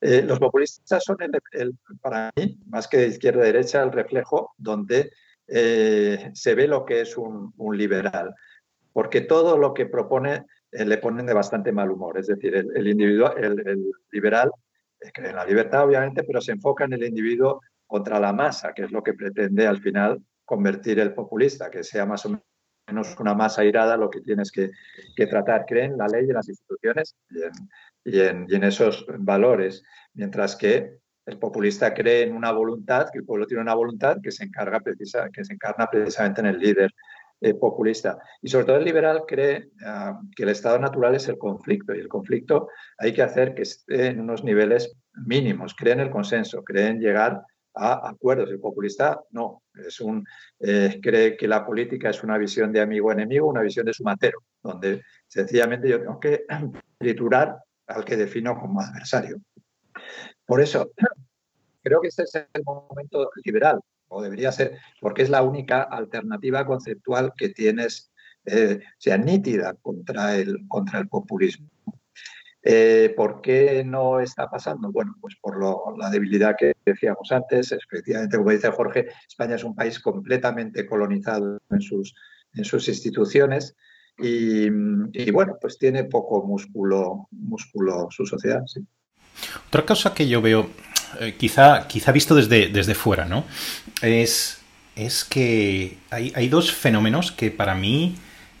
Eh, los populistas son, el, para mí, más que de izquierda a derecha, el reflejo donde se ve lo que es un, liberal, porque todo lo que propone le ponen de bastante mal humor. Es decir, el, el, el, liberal eh, cree en la libertad, obviamente, pero se enfoca en el individuo contra la masa, que es lo que pretende al final convertir el populista, que sea más o menos una masa irada lo que tienes que, tratar. Creen en la ley en las instituciones y en, y en, esos valores, mientras que el populista cree en una voluntad, que el pueblo tiene una voluntad que se, encarga precisa, que se encarna precisamente en el líder eh, populista. Y sobre todo el liberal cree ah, que el estado natural es el conflicto y el conflicto hay que hacer que esté en unos niveles mínimos. Cree en el consenso, cree en llegar a acuerdos. El populista no, es un, eh, cree que la política es una visión de amigo-enemigo, una visión de sumatero, donde sencillamente yo tengo que triturar al que defino como adversario. Por eso, creo que este es el momento liberal o debería ser, porque es la única alternativa conceptual que tienes, eh, sea nítida contra el, contra el populismo. Eh, ¿Por qué no está pasando? Bueno, pues por la debilidad que decíamos antes. Efectivamente, como dice Jorge, España es un país completamente colonizado en sus, en sus instituciones y, bueno, pues tiene poco músculo, músculo su sociedad. Otra cosa que yo veo eh, quizá, quizá visto desde, desde fuera, ¿no? Es, es que hay, hay dos fenómenos que para mí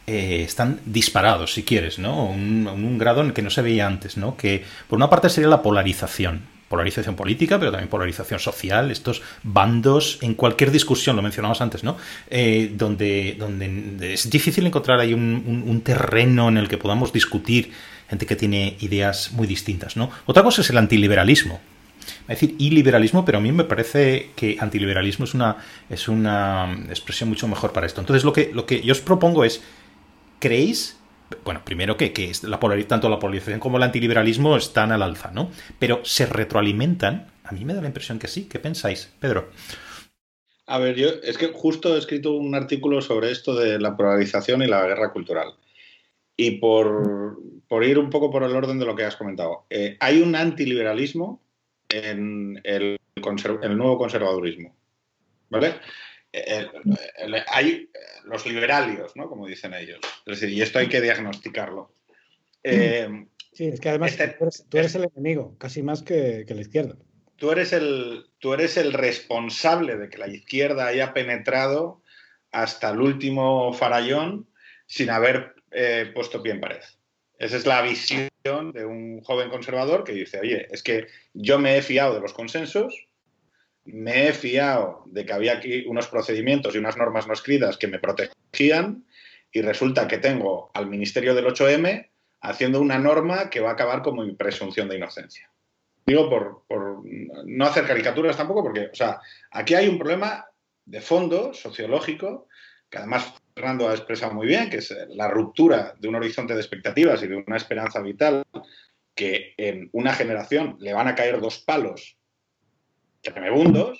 eh, están disparados, si quieres, ¿no? Un, un grado en el que no se veía antes, ¿no? Que por una parte sería la polarización. Polarización política, pero también polarización social, estos bandos en cualquier discusión, lo mencionamos antes, ¿no? Eh, donde, donde es difícil encontrar ahí un, un terreno en el que podamos discutir gente que tiene ideas muy distintas, ¿no? Otra cosa es el antiliberalismo, a decir iliberalismo, pero a mí me parece que antiliberalismo es una, es una expresión mucho mejor para esto. Entonces, lo que, lo que yo os propongo es, ¿creéis? Bueno, primero que, que la tanto la polarización como el antiliberalismo están al alza, ¿no? Pero se retroalimentan. A mí me da la impresión que sí. ¿Qué pensáis, Pedro? A ver, yo es que justo he escrito un artículo sobre esto de la polarización y la guerra cultural. Y por, por ir un poco por el orden de lo que has comentado, eh, hay un antiliberalismo en el, nuevo conservadurismo. ¿Vale? hay los liberalios, ¿no? Como dicen ellos. Es decir, y esto hay que diagnosticarlo. Eh, sí, es que además este tú, eres, el enemigo, casi más que, la izquierda. Tú eres, el, tú eres el responsable de que la izquierda haya penetrado hasta el último farallón sin haber eh, puesto pie en pared. Esa es la visión de un joven conservador que dice, oye, es que yo me he fiado de los consensos, me he fiado de que había aquí unos procedimientos y unas normas no escritas que me protegían y resulta que tengo al Ministerio del 8M haciendo una norma que va a acabar como mi presunción de inocencia. Digo por, por no hacer caricaturas tampoco, porque, o sea, aquí hay un problema de fondo sociológico que además Fernando ha expresado muy bien, que es la ruptura de un horizonte de expectativas y de una esperanza vital, que en una generación le van a caer dos palos tremebundos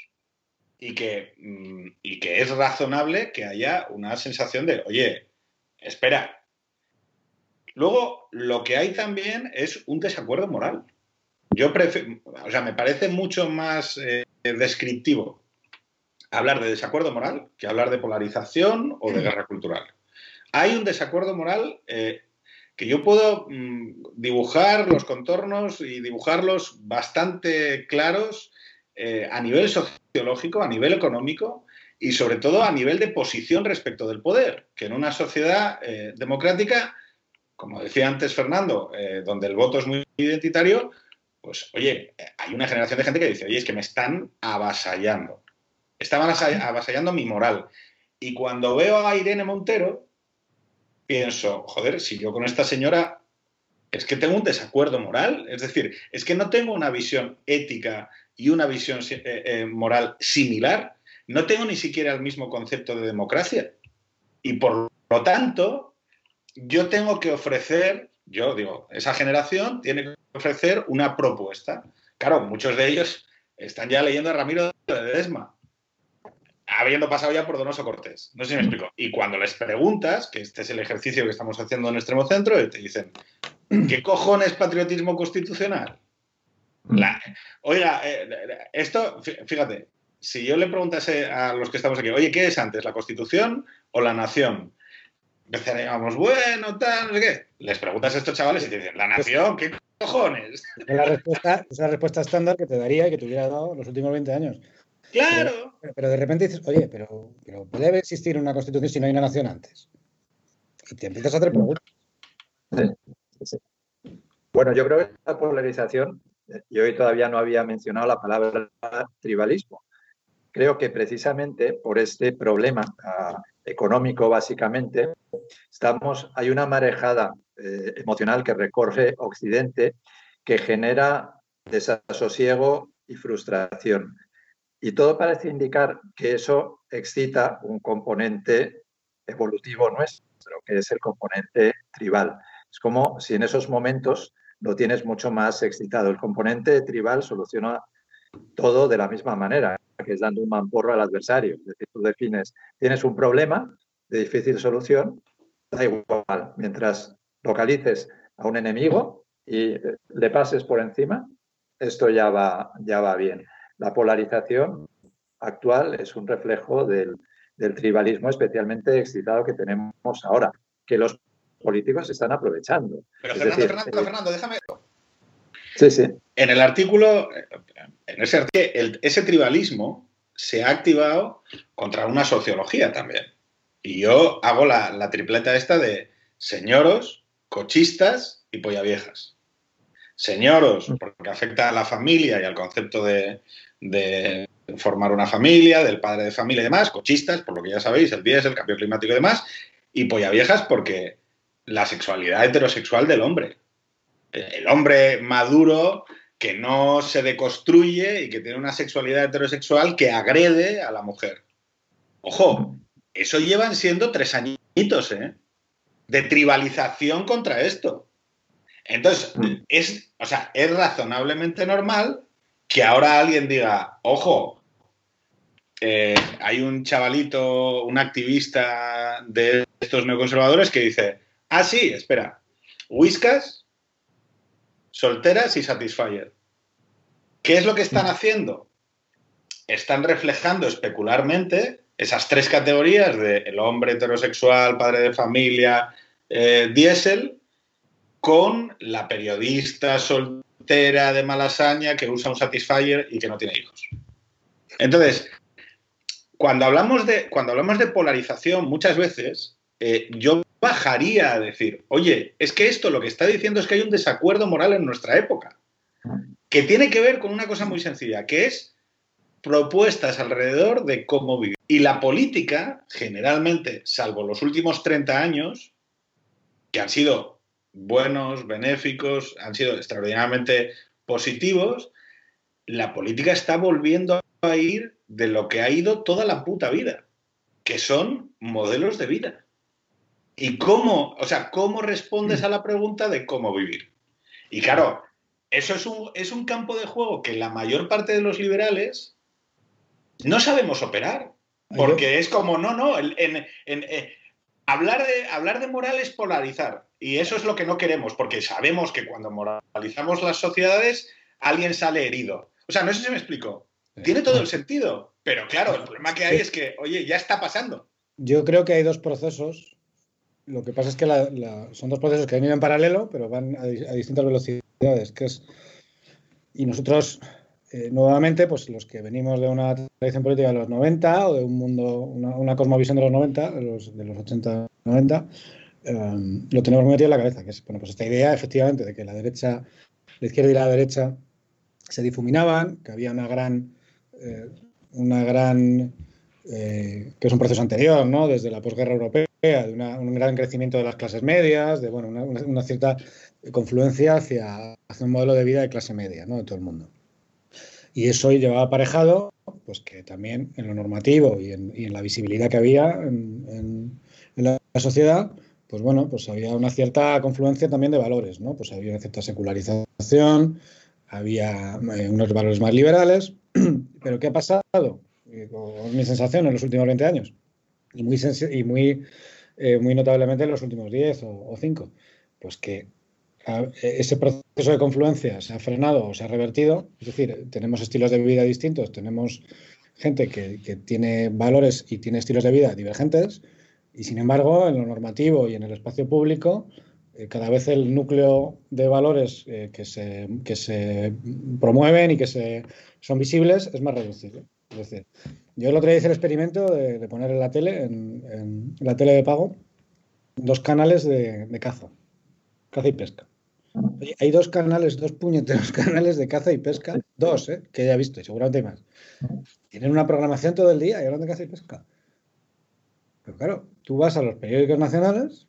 y que, mm, y que es razonable que haya una sensación de, oye, espera. Luego, lo que hay también es un desacuerdo moral. Yo prefiero, o sea, me parece mucho más eh, descriptivo hablar de desacuerdo moral que hablar de polarización o de guerra cultural. Hay un desacuerdo moral eh, que yo puedo mm, dibujar los contornos y dibujarlos bastante claros eh, a nivel sociológico, a nivel económico y sobre todo a nivel de posición respecto del poder, que en una sociedad eh, democrática, como decía antes Fernando, donde el voto es muy identitario, pues oye, hay una generación de gente que dice, oye, es que me están avasallando estaban avasallando mi moral. Y cuando veo a Irene Montero, pienso, joder, si yo con esta señora es que tengo un desacuerdo moral, es decir, es que no tengo una visión ética y una visión eh, eh, moral similar, no tengo ni siquiera el mismo concepto de democracia. Y por lo tanto, yo tengo que ofrecer, yo digo, esa generación tiene que ofrecer una propuesta. Claro, muchos de ellos están ya leyendo a Ramiro de Desma, habiendo pasado ya por Donoso Cortés. No sé si me explico. Y cuando les preguntas, que este es el ejercicio que estamos haciendo en Extremo Centro, te dicen, ¿qué cojones patriotismo constitucional? oiga, eh, esto, fíjate, si yo le preguntase a los que estamos aquí, oye, ¿qué es antes, la Constitución o la nación? Empezaríamos, bueno, tal, no sé qué. Les preguntas a estos chavales y te dicen, ¿la nación? ¿Qué cojones? Es la respuesta, es la respuesta estándar que te daría y que te hubiera dado los últimos 20 años. Claro. Pero, de repente dices, oye, pero, pero ¿puede existir una constitución si no hay una nación antes? Y te empiezas a hacer preguntas. Bueno, yo creo que la polarización, yo hoy todavía no había mencionado la palabra tribalismo. Creo que precisamente por este problema ah, económico, básicamente, estamos, hay una marejada eh, emocional que recorre Occidente que genera desasosiego y frustración. Y todo parece indicar que eso excita un componente evolutivo nuestro, que es el componente tribal. Es como si en esos momentos lo tienes mucho más excitado. El componente tribal soluciona todo de la misma manera, que es dando un mamporro al adversario. Es decir, tú defines, tienes un problema de difícil solución, da igual, mientras localices a un enemigo y le pases por encima, esto ya va, ya va bien la polarización actual es un reflejo del, tribalismo especialmente excitado que tenemos ahora, que los políticos están aprovechando. Pero Fernando, Fernando, eh, Fernando, déjame. Sí, sí. En el artículo, en ese artículo, ese tribalismo se ha activado contra una sociología también. Y yo hago la, la tripleta esta de señoros, cochistas y polla viejas. Señoros, porque afecta a la familia y al concepto de, de formar una familia, del padre de familia y demás, cochistas, por lo que ya sabéis, el es el cambio climático y demás, y polla viejas porque la sexualidad heterosexual del hombre. El hombre maduro que no se deconstruye y que tiene una sexualidad heterosexual que agrede a la mujer. Ojo, eso llevan siendo tres añitos, ¿eh? De tribalización contra esto. Entonces, mm. es, o sea, es razonablemente normal que ahora alguien diga, ojo, eh, hay un chavalito, un activista de estos neoconservadores que dice, ah, sí, espera, whiskas, solteras y satisfyer. ¿Qué es lo que están haciendo? Están reflejando especularmente esas tres categorías de el hombre heterosexual, padre de familia, eh, diésel, con la periodista soltera de malasaña que usa un Satisfyer y que no tiene hijos. Entonces, cuando hablamos de, cuando hablamos de polarización, muchas veces eh, yo bajaría a decir, oye, es que esto lo que está diciendo es que hay un desacuerdo moral en nuestra época, que tiene que ver con una cosa muy sencilla, que es propuestas alrededor de cómo vivir. Y la política, generalmente, salvo los últimos 30 años, que han sido buenos, benéficos, han sido extraordinariamente positivos, la política está volviendo a ir de lo que ha ido toda la puta vida, que son modelos de vida. ¿Y cómo, o sea, cómo respondes a la pregunta de cómo vivir? Y claro, eso es un, es un campo de juego que la mayor parte de los liberales no sabemos operar. Porque es como, no, no, en, eh, hablar, de, hablar de moral es polarizar. Y eso es lo que no queremos, porque sabemos que cuando moralizamos las sociedades, alguien sale herido. O sea, no sé si me explico. Tiene todo el sentido, pero claro, el problema que hay es que, oye, ya está pasando. Yo creo que hay dos procesos. Lo que pasa es que son dos procesos que ido en paralelo, pero van a, distintas velocidades. Que es, y nosotros, eh, nuevamente, pues los que venimos de una tradición política de los 90 o de un mundo, una, cosmovisión de los 90, de los, de los 80, 90, Em, lo tenemos muy metido en la cabeza, que es bueno, pues esta idea efectivamente de que la derecha, la izquierda y la derecha se difuminaban, que había una gran, eh, una gran eh, que es un proceso anterior, ¿no? Desde la posguerra europea, de un gran crecimiento de las clases medias, de bueno, una, cierta confluencia hacia, hacia, un modelo de vida de clase media, ¿no? De todo el mundo. Y eso llevaba aparejado, pues que también en lo normativo y en, la visibilidad que había en, la sociedad, pues bueno, pues había una cierta confluencia también de valores, ¿no? Pues había una cierta secularización, había eh, unos valores más liberales, pero ¿qué ha pasado? Eh, con mi sensación en los últimos 20 años y muy, y eh, muy notablemente en los últimos 10 o, 5, pues que ese proceso de confluencia se ha frenado o se ha revertido, es decir, tenemos estilos de vida distintos, tenemos gente que, tiene valores y tiene estilos de vida divergentes, y sin embargo, en lo normativo y en el espacio público, eh, cada vez el núcleo de valores que, se, que, se, promueven y que se, son visibles es más reducido. Es decir, yo el otro día hice el experimento de, poner en la tele, en, la tele de pago, dos canales de, caza, caza y pesca. Hay dos canales, dos puñeteros canales de caza y pesca, dos, ¿eh? que ya he visto, y seguramente hay más. Tienen una programación todo el día y hablan de caza y pesca. Pero claro, tú vas a los periódicos nacionales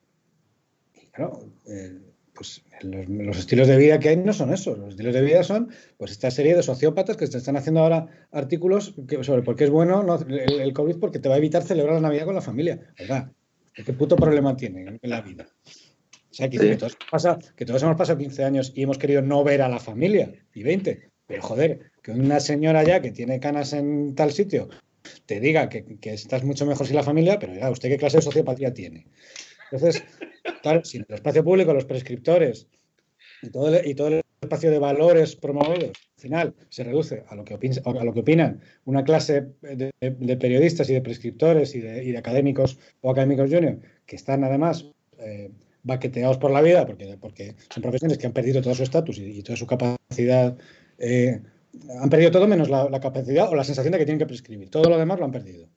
y claro, eh, pues los, estilos de vida que hay no son esos. Los estilos de vida son pues esta serie de sociópatas que te están haciendo ahora artículos sobre por qué es bueno el, COVID porque te va a evitar celebrar la Navidad con la familia. ¿Verdad? ¿Qué puto problema tiene en la vida? O sea, que, todos que todos hemos pasado 15 años y hemos querido no ver a la familia, y 20. Pero joder, que una señora ya que tiene canas en tal sitio te diga que, estás mucho mejor sin la familia, pero ya, ¿usted qué clase de sociopatía tiene? Entonces, claro, si en el espacio público los prescriptores y todo el, y todo el espacio de valores promovidos, al final se reduce a lo que, a lo que opinan una clase de, periodistas y de prescriptores y de, académicos o académicos junior, que están además eh, baqueteados por la vida, porque, porque son profesiones que han perdido todo su estatus y, toda su capacidad. Eh, han perdido todo menos la, la, capacidad o la sensación de que tienen que prescribir. Todo lo demás lo han perdido.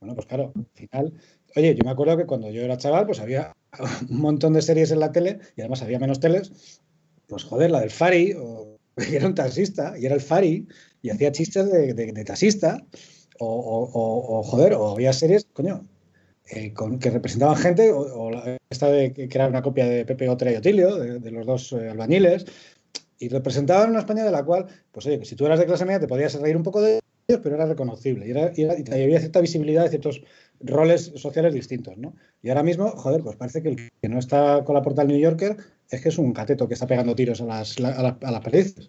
Bueno, pues claro, al final Oye, yo me acuerdo que cuando yo era chaval, pues había un montón de series en la tele y además había menos teles. Pues joder, la del Fari, o, era un taxista y era el Fari y hacía chistes de, taxista. O, joder, o había series, coño, eh, que representaban gente, o, esta de que era una copia de Pepe Otra y Otilio, de, los dos eh, albañiles, y representaban una España de la cual, pues oye, que si tú eras de clase media te podías reír un poco de ellos, pero era reconocible y, era, y había cierta visibilidad de ciertos roles sociales distintos, ¿no? Y ahora mismo, joder, pues parece que el que no está con la porta del New Yorker es que es un cateto que está pegando tiros a las, a, las perdices.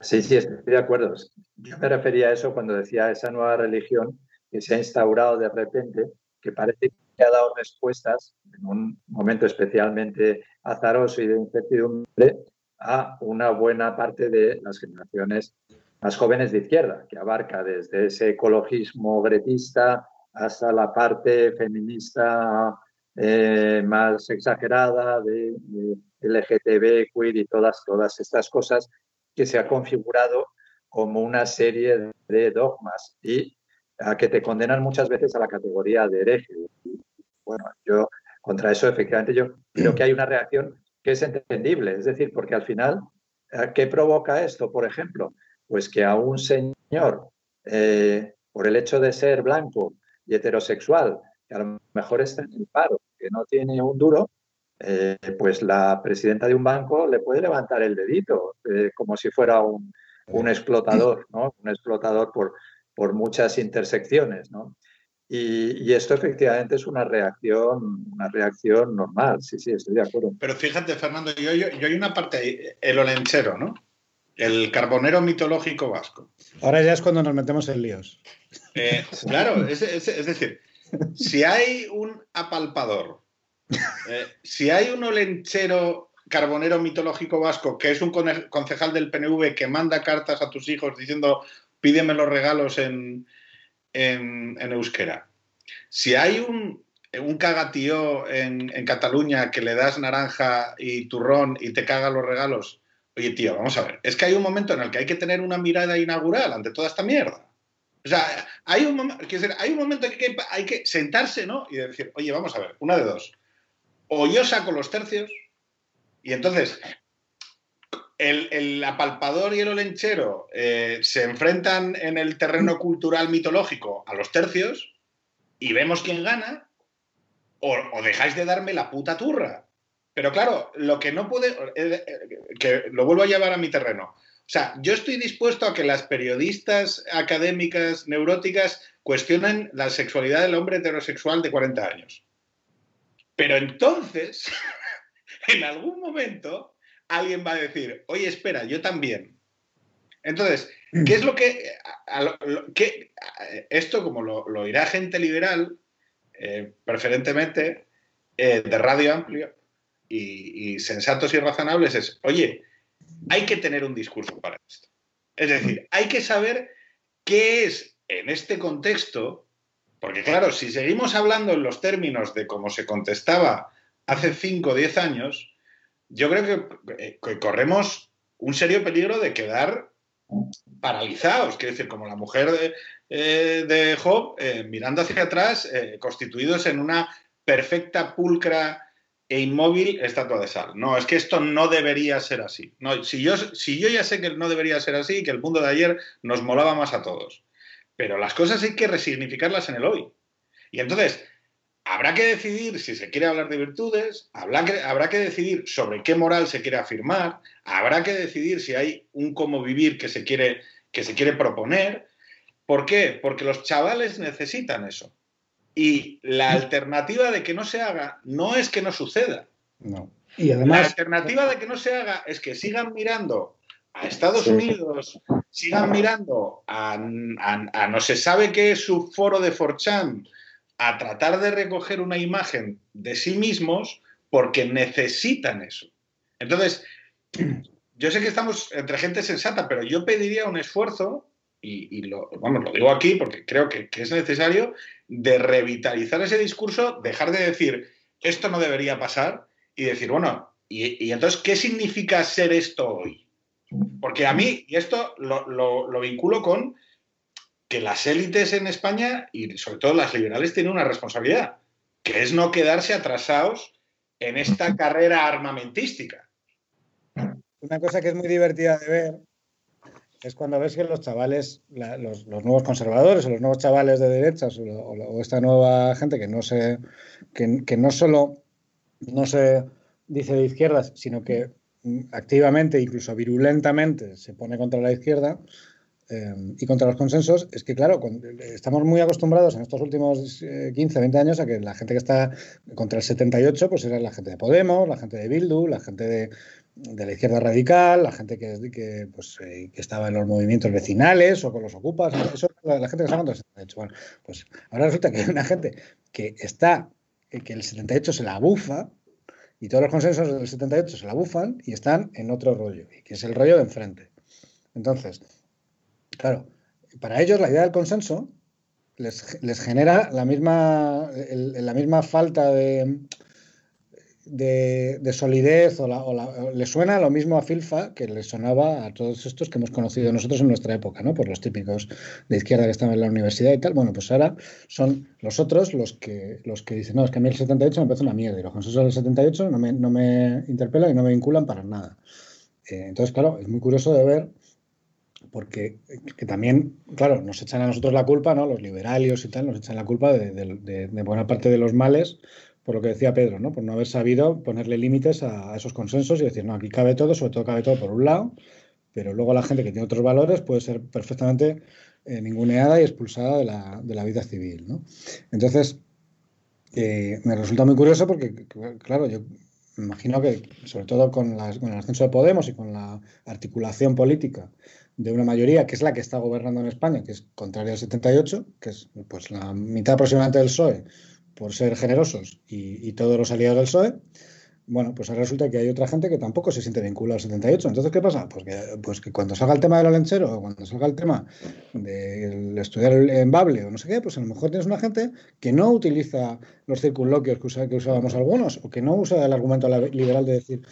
Sí, sí, estoy de acuerdo. Yo me refería a eso cuando decía esa nueva religión que se ha instaurado de repente, que parece que ha dado respuestas en un momento especialmente azaroso y de incertidumbre a una buena parte de las generaciones más jóvenes de izquierda, que abarca desde ese ecologismo gretista hasta la parte feminista eh, más exagerada de, LGTB, queer y todas, todas estas cosas que se ha configurado como una serie de dogmas y a que te condenan muchas veces a la categoría de hereje. Bueno, yo contra eso efectivamente yo creo que hay una reacción que es entendible, es decir, porque al final, ¿qué provoca esto? Por ejemplo, pues que a un señor, eh, por el hecho de ser blanco y heterosexual, que a lo mejor está en el paro, que no tiene un duro, eh, pues la presidenta de un banco le puede levantar el dedito, eh, como si fuera un, explotador, ¿no? Un explotador por, por muchas intersecciones, ¿no? Y, esto efectivamente es una reacción, una reacción normal, sí, sí, estoy de acuerdo. Pero fíjate, Fernando, yo, yo, yo hay una parte ahí, el olenchero, ¿no? El carbonero mitológico vasco. Ahora ya es cuando nos metemos en líos. Eh, claro, es, decir, si hay un apalpador, eh, si hay un olenchero carbonero mitológico vasco que es un concejal del PNV que manda cartas a tus hijos diciendo pídeme los regalos en, en, euskera, si hay un, un cagatío en, en Cataluña que le das naranja y turrón y te caga los regalos Oye, tío, vamos a ver. Es que hay un momento en el que hay que tener una mirada inaugural ante toda esta mierda. O sea, hay un, hay un momento en que hay que sentarse, ¿no? Y decir, oye, vamos a ver, una de dos. O yo saco los tercios y entonces el, apalpador y el olenchero eh, se enfrentan en el terreno cultural mitológico a los tercios y vemos quién gana, o, dejáis de darme la puta turra. Pero claro, lo que no puede, eh, eh, que lo vuelvo a llevar a mi terreno. O sea, yo estoy dispuesto a que las periodistas académicas neuróticas cuestionen la sexualidad del hombre heterosexual de 40 años. Pero entonces, en algún momento, alguien va a decir, oye, espera, yo también. Entonces, ¿qué es lo que... esto, como lo, lo, irá gente liberal, eh, preferentemente eh, de radio amplio y, sensatos y razonables, es, oye, hay que tener un discurso para esto. Es decir, hay que saber qué es en este contexto, porque claro, si seguimos hablando en los términos de cómo se contestaba hace 5 o 10 años, yo creo eh, que, corremos un serio peligro de quedar paralizados, quiero decir, como la mujer de, eh, Job, eh, mirando hacia atrás, constituidos en una perfecta pulcra e inmóvil estatua de sal. No, es que esto no debería ser así. No, si, yo, si yo ya sé que no debería ser así, que el mundo de ayer nos molaba más a todos, pero las cosas hay que resignificarlas en el hoy. Y entonces, Habrá que decidir si se quiere hablar de virtudes, habrá que, habrá que, decidir sobre qué moral se quiere afirmar, habrá que decidir si hay un cómo vivir que se quiere, que se quiere proponer. ¿Por qué? Porque los chavales necesitan eso. Y la alternativa de que no se haga no es que no suceda. No. Y además, la alternativa de que no se haga es que sigan mirando a Estados Unidos, sigan mirando a, a, no se sabe qué es su foro de Forchan, a tratar de recoger una imagen de sí mismos porque necesitan eso. Entonces, yo sé que estamos entre gente sensata, pero yo pediría un esfuerzo, y, lo, vamos, lo digo aquí porque creo que, es necesario, de revitalizar ese discurso, dejar de decir esto no debería pasar y decir, bueno, y, entonces, ¿qué significa ser esto hoy? Porque a mí, y esto lo vinculo con que las élites en España y sobre todo las liberales tienen una responsabilidad, que es no quedarse atrasados en esta carrera armamentística. Una cosa que es muy divertida de ver es cuando ves que los chavales, los, nuevos conservadores o los nuevos chavales de derechas o, esta nueva gente que no se, que, no solo no se dice de izquierdas, sino que activamente, incluso virulentamente, se pone contra la izquierda, Em, y contra los consensos, es que, claro, estamos muy acostumbrados en estos últimos 15, eh, 20 años a que la gente que está contra el 78, pues era la gente de Podemos, la gente de Bildu, la gente de, la izquierda radical, la gente que, que, pues, eh, que, estaba en los movimientos vecinales o con los ocupas, eso la, la gente que está contra el 78. Bueno, pues ahora resulta que hay una gente que está, que el 78 se la bufa, y todos los consensos del 78 se la bufan y están en otro rollo, que es el rollo de enfrente. Entonces, Claro, para ellos la idea del consenso les, genera la misma, la misma falta de, de, solidez o, la, le suena lo mismo a Filfa que le sonaba a todos estos que hemos conocido nosotros en nuestra época, ¿no? Por los típicos de izquierda que estaban en la universidad y tal. Bueno, pues ahora son los otros los que, los que dicen, no, es que a mí el 78 me parece una mierda y los consensos del 78 no me, no me interpelan y no me vinculan para nada. Eh, entonces, claro, es muy curioso de ver porque que también, claro, nos echan a nosotros la culpa, ¿no? Los liberales y tal, nos echan la culpa de, buena parte de los males, por lo que decía Pedro, ¿no? Por no haber sabido ponerle límites a, esos consensos y decir, no, aquí cabe todo, sobre todo cabe todo por un lado, pero luego la gente que tiene otros valores puede ser perfectamente eh, ninguneada y expulsada de la, vida civil, ¿no? Entonces, eh, me resulta muy curioso porque, claro, yo me imagino que, sobre todo con el ascenso de Podemos y con la articulación política de una mayoría que es la que está gobernando en España, que es contraria al 78, que es pues la mitad aproximadamente del PSOE, por ser generosos, y, todos los aliados del PSOE, bueno, pues ahora resulta que hay otra gente que tampoco se siente vinculada al 78. Entonces, ¿qué pasa? Pues que, pues que cuando salga el tema del olenchero o cuando salga el tema de estudiar en Bable o no sé qué, pues a lo mejor tienes una gente que no utiliza los circunloquios que usábamos algunos o que no usa el argumento liberal de decir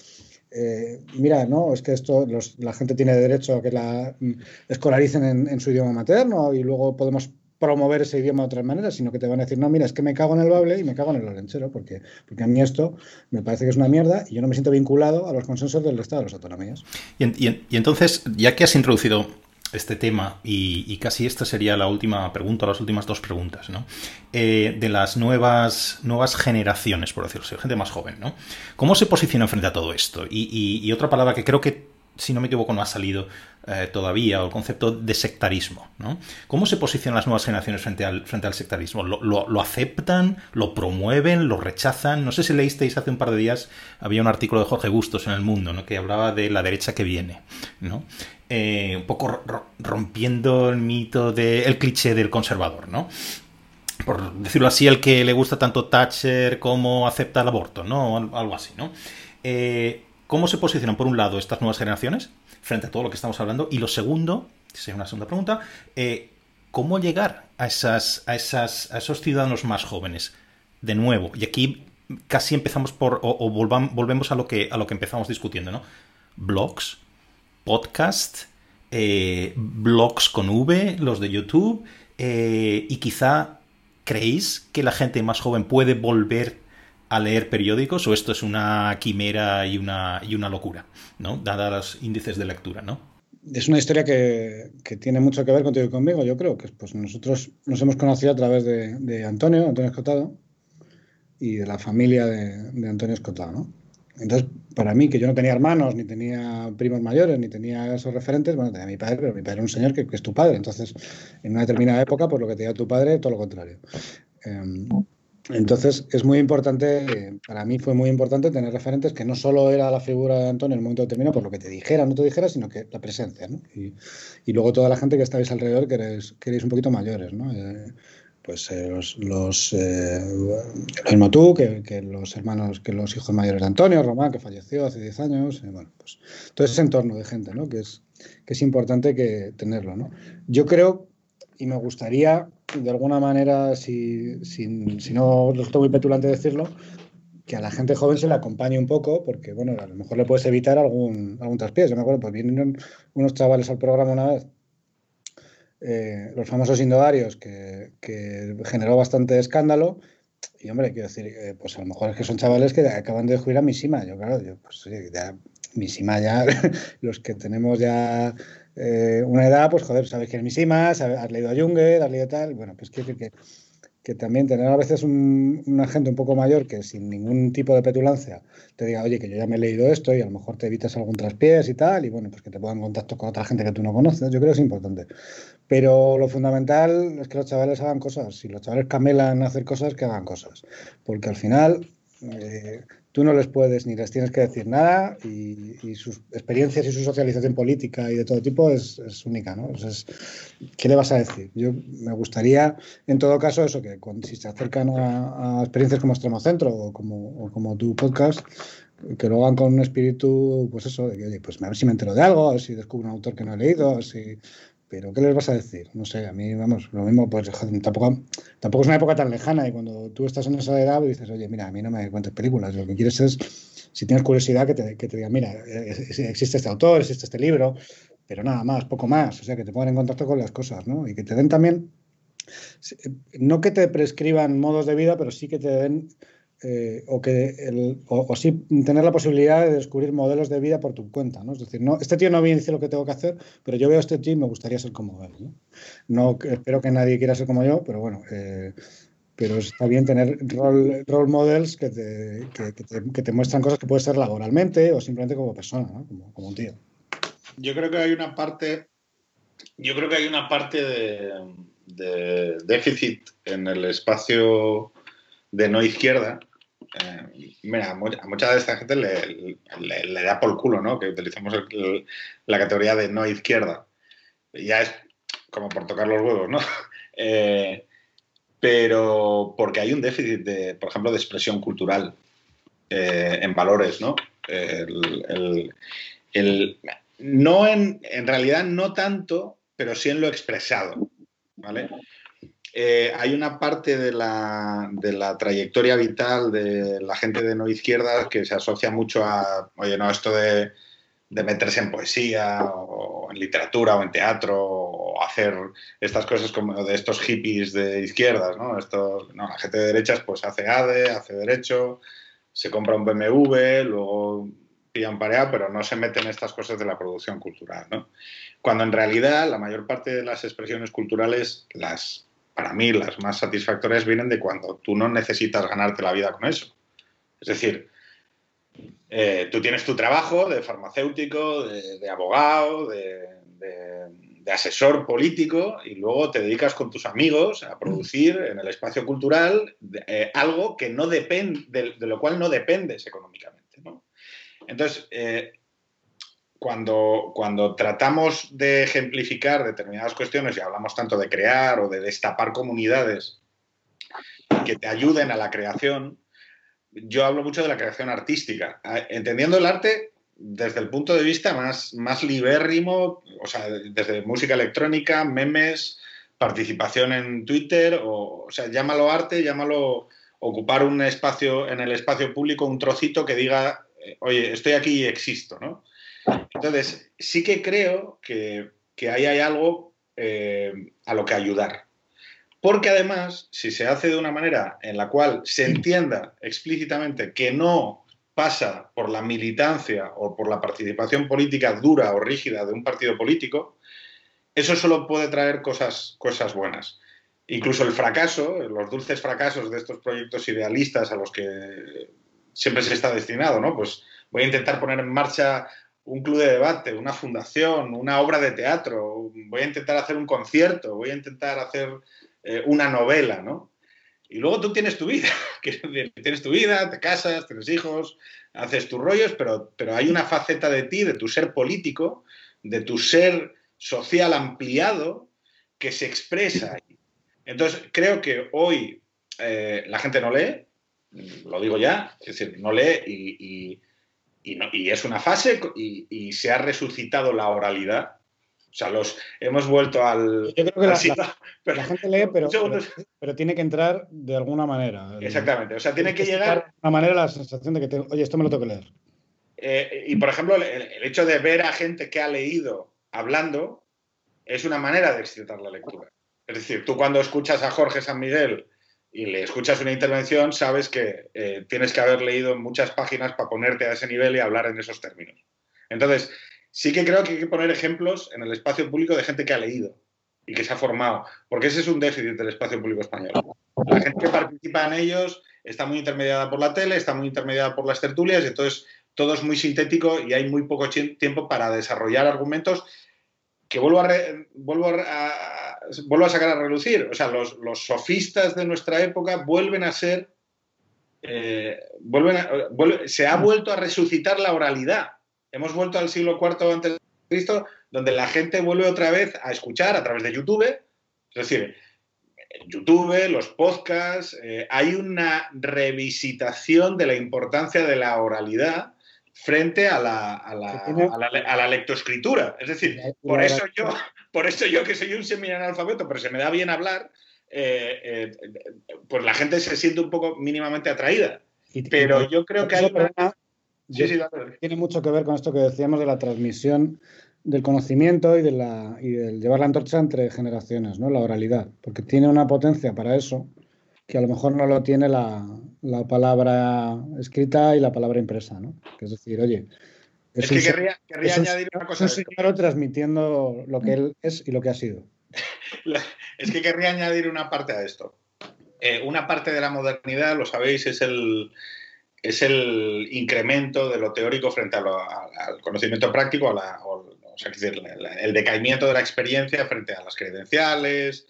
eh, mira, no, es que esto la gente tiene derecho a que la mm, escolaricen en, su idioma materno y luego podemos promover ese idioma de otras maneras, sino que te van a decir, no, mira, es que me cago en el bable y me cago en el olenchero, porque, porque a mí esto me parece que es una mierda y yo no me siento vinculado a los consensos del Estado de las autonomías. Y, entonces, ya que has introducido este tema, y, casi esta sería la última pregunta, las últimas dos preguntas, ¿no? Eh, de las nuevas, nuevas generaciones, por decirlo así, gente más joven, ¿no? ¿Cómo se posiciona frente a todo esto? y otra palabra que creo que si no me equivoco, no ha salido eh, todavía, el concepto de sectarismo. ¿no? ¿Cómo se posicionan las nuevas generaciones frente al, frente al sectarismo? ¿Lo, aceptan? ¿Lo promueven? ¿Lo rechazan? No sé si leísteis hace un par de días, había un artículo de Jorge Bustos en El Mundo ¿no? que hablaba de la derecha que viene. ¿no? Eh, un poco rompiendo el mito del cliché del conservador. ¿no? Por decirlo así, el que le gusta tanto Thatcher como acepta el aborto, ¿no? Algo así, ¿no? Eh, ¿Cómo se posicionan, por un lado, estas nuevas generaciones frente a todo lo que estamos hablando? Y lo segundo, sería una segunda pregunta, eh, ¿cómo llegar a, esas, a, esas, a esos ciudadanos más jóvenes? De nuevo, y aquí casi empezamos por, o, volvemos a lo, que, a lo que empezamos discutiendo, ¿no? Blogs, podcast, eh, blogs con V, los de YouTube, eh, y quizá creéis que la gente más joven puede volver a leer periódicos o esto es una quimera y una, y una locura, ¿no? Dada los índices de lectura, ¿no? Es una historia que, tiene mucho que ver contigo y conmigo, yo creo, que pues nosotros nos hemos conocido a través de, Antonio, Antonio Escotado, y de la familia de, Antonio Escotado, ¿no? Entonces, para mí, que yo no tenía hermanos, ni tenía primos mayores, ni tenía esos referentes, bueno, tenía mi padre, pero mi padre era un señor que, es tu padre. Entonces, en una determinada época, por lo que te tu padre, todo lo contrario. Em, entonces es muy importante, para mí fue muy importante tener referentes que no solo era la figura de Antonio en el momento determinado por lo que te dijera, no te dijera, sino que la presencia, ¿no? Y, luego toda la gente que estáis alrededor que eres, que eres un poquito mayores, ¿no? Eh, pues eh, los, los eh, lo mismo tú, que, que, los hermanos, que los hijos mayores de Antonio, Román, que falleció hace 10 años, bueno, pues todo ese entorno de gente, ¿no? Que es, que es importante que tenerlo, ¿no? Yo creo y me gustaría, de alguna manera, si, si, si no resulta muy petulante decirlo, que a la gente joven se le acompañe un poco, porque bueno, a lo mejor le puedes evitar algún, algún traspiés. Yo me acuerdo, pues vienen unos chavales al programa una vez, eh, los famosos indodarios, que, que, generó bastante escándalo. Y hombre, quiero decir, eh, pues a lo mejor es que son chavales que acaban de descubrir a Misima. Yo, claro, yo, pues ya, Misima ya, los que tenemos ya eh, una edad, pues joder, sabes quién es Mishima, has leído a Junger, has leído tal, bueno, pues quiero decir que, que también tener a veces un, un, agente un poco mayor que sin ningún tipo de petulancia te diga, oye, que yo ya me he leído esto y a lo mejor te evitas algún traspiés y tal, y bueno, pues que te pongan en contacto con otra gente que tú no conoces, yo creo que es importante. Pero lo fundamental es que los chavales hagan cosas, si los chavales camelan hacer cosas, que hagan cosas, porque al final... Eh, tú no les puedes ni les tienes que decir nada y, sus experiencias y su socialización política y de todo tipo es, única, ¿no? Entonces, ¿qué le vas a decir? Yo me gustaría, en todo caso, eso, que si se acercan a, experiencias como Extremo Centro o como, como tu podcast, que lo hagan con un espíritu, pues eso, de que, oye, pues a ver si me entero de algo, si descubro un autor que no he leído, si pero ¿qué les vas a decir? No sé, a mí, vamos, lo mismo, pues tampoco, tampoco es una época tan lejana y cuando tú estás en esa edad dices, oye, mira, a mí no me cuentes películas, lo que quieres es, si tienes curiosidad, que te, que te digan, mira, existe este autor, existe este libro, pero nada más, poco más, o sea, que te pongan en contacto con las cosas, ¿no? Y que te den también, no que te prescriban modos de vida, pero sí que te den eh, o que el, o, sí tener la posibilidad de descubrir modelos de vida por tu cuenta, ¿no? Es decir, no, este tío no me dice lo que tengo que hacer, pero yo veo a este tío y me gustaría ser como él, ¿no? espero que nadie quiera ser como yo, pero bueno, eh, pero está bien tener role, role models que te, que, que te, muestran cosas que puedes ser laboralmente o simplemente como persona, como, un tío. Yo creo que hay una parte, yo creo que hay una parte de déficit en el espacio de no izquierda eh, mira, a mucha de esta gente le, da por culo, ¿no? Que utilicemos la categoría de no izquierda. Ya es como por tocar los huevos, ¿no? Eh, pero porque hay un déficit, de, por ejemplo, de expresión cultural eh, en valores, ¿no? no en, en realidad no tanto, pero sí en lo expresado, ¿vale? Eh, hay una parte de la, trayectoria vital de la gente de no izquierda que se asocia mucho a, oye, no, esto de, meterse en poesía o en literatura o en teatro o hacer estas cosas como de estos hippies de izquierdas, ¿no? Esto, no, la gente de derechas pues hace ADE, hace derecho, se compra un BMW, luego pillan pareado, pero no se meten en estas cosas de la producción cultural, ¿no? Cuando en realidad la mayor parte de las expresiones culturales, las, para mí las más satisfactorias vienen de cuando tú no necesitas ganarte la vida con eso. Es decir, eh, tú tienes tu trabajo de farmacéutico, de, abogado, de, asesor político y luego te dedicas con tus amigos a producir en el espacio cultural eh, algo que no depende, de, lo cual no dependes económicamente. Entonces, eh, cuando, cuando tratamos de ejemplificar determinadas cuestiones y hablamos tanto de crear o de destapar comunidades que te ayuden a la creación, yo hablo mucho de la creación artística, entendiendo el arte desde el punto de vista más, más libérrimo, o sea, desde música electrónica, memes, participación en Twitter, o, o sea, llámalo arte, llámalo ocupar un espacio en el espacio público, un trocito que diga, eh, oye, estoy aquí y existo, ¿no? Entonces, sí que creo que, ahí hay algo eh, a lo que ayudar. Porque además, si se hace de una manera en la cual se entienda explícitamente que no pasa por la militancia o por la participación política dura o rígida de un partido político, eso solo puede traer cosas, cosas buenas. Incluso el fracaso, los dulces fracasos de estos proyectos idealistas a los que siempre se está destinado, ¿no? Pues voy a intentar poner en marcha un club de debate, una fundación, una obra de teatro, voy a intentar hacer un concierto, voy a intentar hacer eh, una novela, ¿no? Y luego tú tienes tu vida, tienes tu vida, te casas, tienes hijos, haces tus rollos, pero, pero hay una faceta de ti, de tu ser político, de tu ser social ampliado, que se expresa ahí. Entonces, creo que hoy eh, la gente no lee, lo digo ya, es decir, no lee y, y, es una fase y, se ha resucitado la oralidad o sea, los hemos vuelto al. Yo creo que la, gente lee, pero, pero, tiene que entrar de alguna manera. Exactamente. O sea, tiene que llegar. De una manera la sensación de que, oye, esto me lo tengo que leer. Eh, y por ejemplo, el, hecho de ver a gente que ha leído hablando es una manera de excitar la lectura. Es decir, tú cuando escuchas a Jorge San Miguel y le escuchas una intervención, sabes que eh, tienes que haber leído muchas páginas para ponerte a ese nivel y hablar en esos términos. Entonces, sí que creo que hay que poner ejemplos en el espacio público de gente que ha leído y que se ha formado, porque ese es un déficit del espacio público español. La gente que participa en ellos está muy intermediada por la tele, está muy intermediada por las tertulias, y entonces todo es muy sintético y hay muy poco tiempo para desarrollar argumentos que vuelvo a, vuelvo a, vuelvo a sacar a relucir. O sea, los, sofistas de nuestra época vuelven a ser, eh, vuelven se ha vuelto a resucitar la oralidad hemos vuelto al siglo IV antes de Cristo, donde la gente vuelve otra vez a escuchar a través de YouTube, es decir, YouTube, los podcasts, eh, hay una revisitación de la importancia de la oralidad frente a la, a la, lectoescritura. Es decir, por eso, yo, por eso yo que soy un semi-analfabeto, pero se me da bien hablar, eh, eh, pues la gente se siente un poco mínimamente atraída. Pero yo creo que hay tiene mucho que ver con esto que decíamos de la transmisión del conocimiento y, de la, y del llevar la antorcha entre generaciones, ¿no? La oralidad, porque tiene una potencia para eso que a lo mejor no lo tiene la, palabra escrita y la palabra impresa, ¿no? es decir, oye, es, que querría, añadir una cosa. Es un transmitiendo lo que él es y lo que ha sido. es que querría añadir una parte a esto. Eh, una parte de la modernidad, lo sabéis, es el, es el incremento de lo teórico frente al conocimiento práctico, o, el decaimiento de la experiencia frente a las credenciales.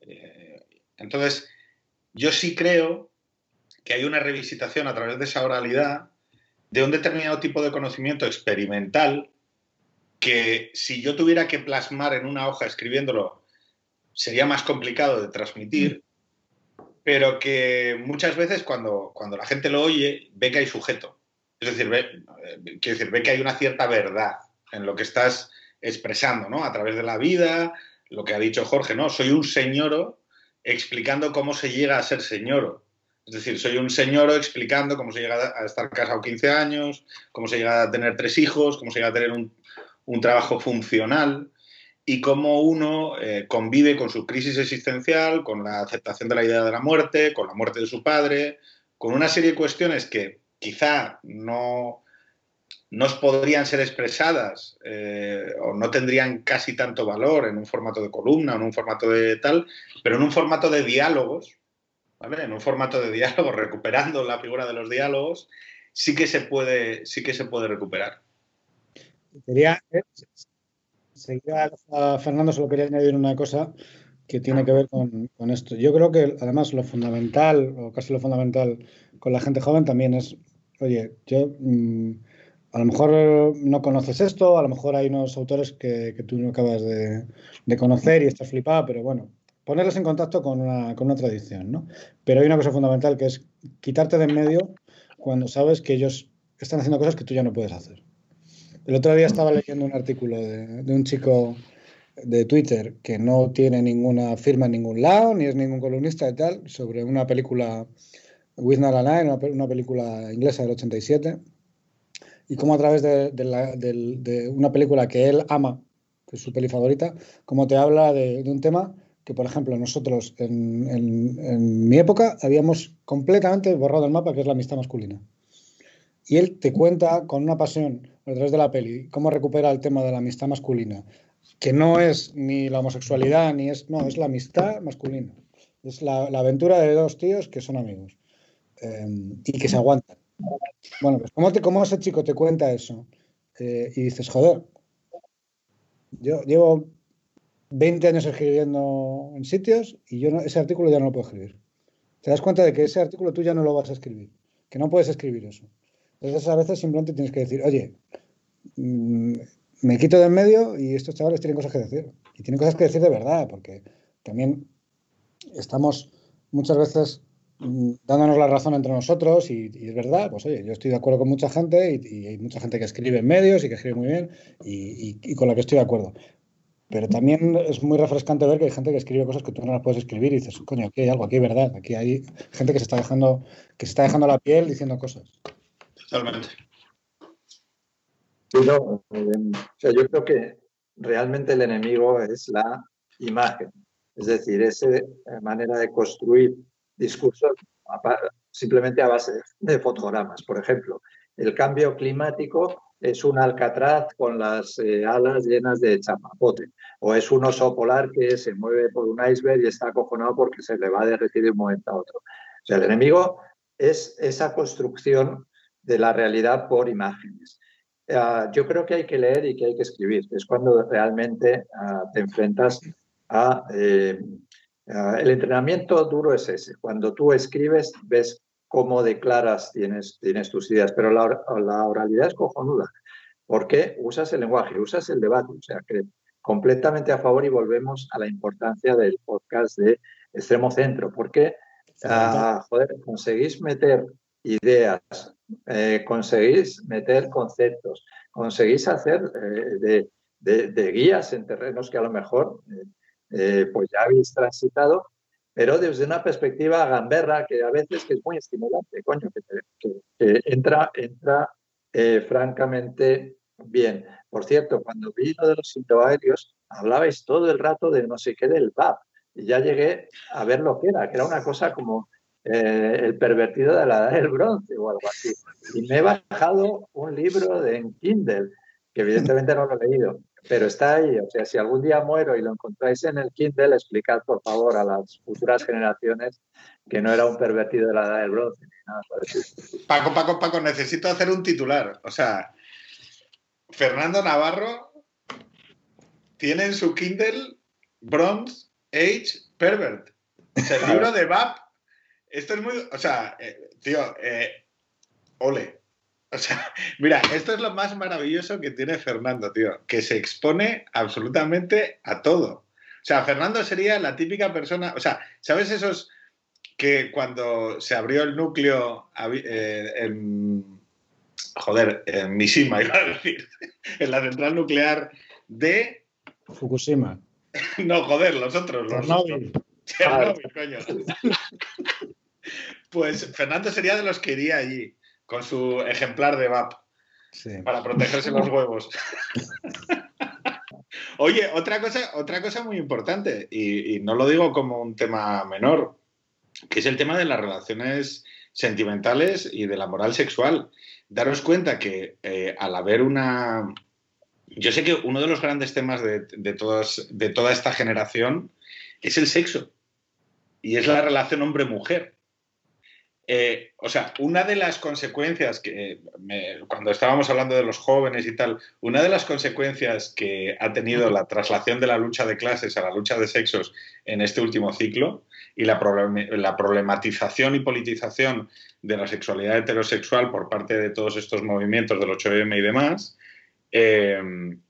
Eh, entonces, yo sí creo que hay una revisitación a través de esa oralidad de un determinado tipo de conocimiento experimental que si yo tuviera que plasmar en una hoja escribiéndolo sería más complicado de transmitir pero que muchas veces cuando, cuando la gente lo oye ve que hay sujeto. Es decir, ve, eh, decir, ve que hay una cierta verdad en lo que estás expresando, ¿no? A través de la vida, lo que ha dicho Jorge, ¿no? Soy un señoro explicando cómo se llega a ser señoro. Es decir, soy un señoro explicando cómo se llega a estar casado 15 años, cómo se llega a tener tres hijos, cómo se llega a tener un, un trabajo funcional. y cómo uno eh, convive con su crisis existencial, con la aceptación de la idea de la muerte, con la muerte de su padre, con una serie de cuestiones que quizá no nos podrían ser expresadas eh, o no tendrían casi tanto valor en un formato de columna o en un formato de tal, pero en un formato de diálogos, ¿vale? En un formato de diálogos, recuperando la figura de los diálogos, sí que se puede, sí que se puede recuperar. Quería, eh, a Fernando, solo quería añadir una cosa que tiene que ver con, esto. Yo creo que además lo fundamental, o casi lo fundamental con la gente joven también es, oye, yo mm, a lo mejor no conoces esto, a lo mejor hay unos autores que, tú no acabas de, conocer y estás flipado, pero bueno, ponerlos en contacto con una, con una tradición, ¿no? Pero hay una cosa fundamental que es quitarte de en medio cuando sabes que ellos están haciendo cosas que tú ya no puedes hacer. El otro día estaba leyendo un artículo de, un chico de Twitter que no tiene ninguna firma en ningún lado, ni es ningún columnista y tal, sobre una película, With Not una, una película inglesa del 87, y cómo a través de, una película que él ama, que es su peli favorita, como te habla de, un tema que, por ejemplo, nosotros en, mi época habíamos completamente borrado el mapa, que es la amistad masculina. Y él te cuenta con una pasión a través de la peli cómo recupera el tema de la amistad masculina, que no es ni la homosexualidad, ni es, no, es la amistad masculina. Es la, aventura de dos tíos que son amigos eh, y que se aguantan. Bueno, pues ¿cómo, te, cómo ese chico te cuenta eso? Eh, y dices, joder, yo llevo 20 años escribiendo en sitios y yo ese artículo ya no lo puedo escribir. Te das cuenta de que ese artículo tú ya no lo vas a escribir, que no puedes escribir eso. Entonces a veces simplemente tienes que decir, oye, mm, me quito de en medio y estos chavales tienen cosas que decir. Y tienen cosas que decir de verdad, porque también estamos muchas veces mm, dándonos la razón entre nosotros y, es verdad, pues oye, yo estoy de acuerdo con mucha gente y, hay mucha gente que escribe en medios y que escribe muy bien y, con la que estoy de acuerdo. Pero también es muy refrescante ver que hay gente que escribe cosas que tú no las puedes escribir y dices, coño, aquí hay algo, aquí hay verdad, aquí hay gente que se está dejando, que se está dejando la piel diciendo cosas. Totalmente. Eh, yo creo que realmente el enemigo es la imagen, es decir, esa eh, manera de construir discursos simplemente a base de fotogramas. Por ejemplo, el cambio climático es un alcatraz con las eh, alas llenas de chapapote, o es un oso polar que se mueve por un iceberg y está acojonado porque se le va a derretir de un momento a otro. O sea, el enemigo es esa construcción de la realidad por imágenes. Ah, yo creo que hay que leer y que hay que escribir. Es cuando realmente ah, te enfrentas a... Eh, el entrenamiento duro es ese. Cuando tú escribes, ves cómo declaras, tienes, tienes tus ideas, pero la, la oralidad es cojonuda. porque usas el lenguaje, usas el debate? O sea, que completamente a favor y volvemos a la importancia del podcast de Extremo Centro, porque, uh, joder, conseguís meter ideas, eh, conseguís meter conceptos, conseguís hacer eh, de, guías en terrenos que a lo mejor eh, pues ya habéis transitado, pero desde una perspectiva gamberra que a veces que es muy estimulante, coño, que, entra, entra francamente bien. Por cierto, cuando vi lo de los aéreos, hablabais todo el rato de no sé qué del VAP, y ya llegué a ver lo que era, que era una cosa como eh, el pervertido de la edad del bronce o algo así. Y me he bajado un libro de, en Kindle, que evidentemente no lo he leído, pero está ahí. O sea, si algún día muero y lo encontráis en el Kindle, explicad por favor a las futuras generaciones que no era un pervertido de la edad del bronce. Paco, Paco, Paco, necesito hacer un titular. O sea, Fernando Navarro tiene en su Kindle Bronze Age Pervert. el libro de BAP esto es muy. O sea, eh, tío, eh, ole. O sea, mira, esto es lo más maravilloso que tiene Fernando, tío, que se expone absolutamente a todo. O sea, Fernando sería la típica persona, o sea, ¿sabes esos que cuando se abrió el núcleo eh, en, joder, en Mishima, iba a decir, en la central nuclear de... Fukushima. No, joder, los otros. Los Chernobyl. Chernobyl, coño. Pues Fernando sería de los que iría allí con su ejemplar de VAP para protegerse los huevos. Oye, otra cosa, otra cosa muy importante, y, no lo digo como un tema menor, que es el tema de las relaciones sentimentales y de la moral sexual. Daros cuenta que eh, al haber una... Yo sé que uno de los grandes temas de, de toda esta generación es el sexo y es la relación hombre-mujer. Eh, o sea, una de las consecuencias que, cuando estábamos hablando de los jóvenes y tal, una de las consecuencias que ha tenido la traslación de la lucha de clases a la lucha de sexos en este último ciclo y la, problematización y politización de la sexualidad heterosexual por parte de todos estos movimientos del 8M y demás, eh,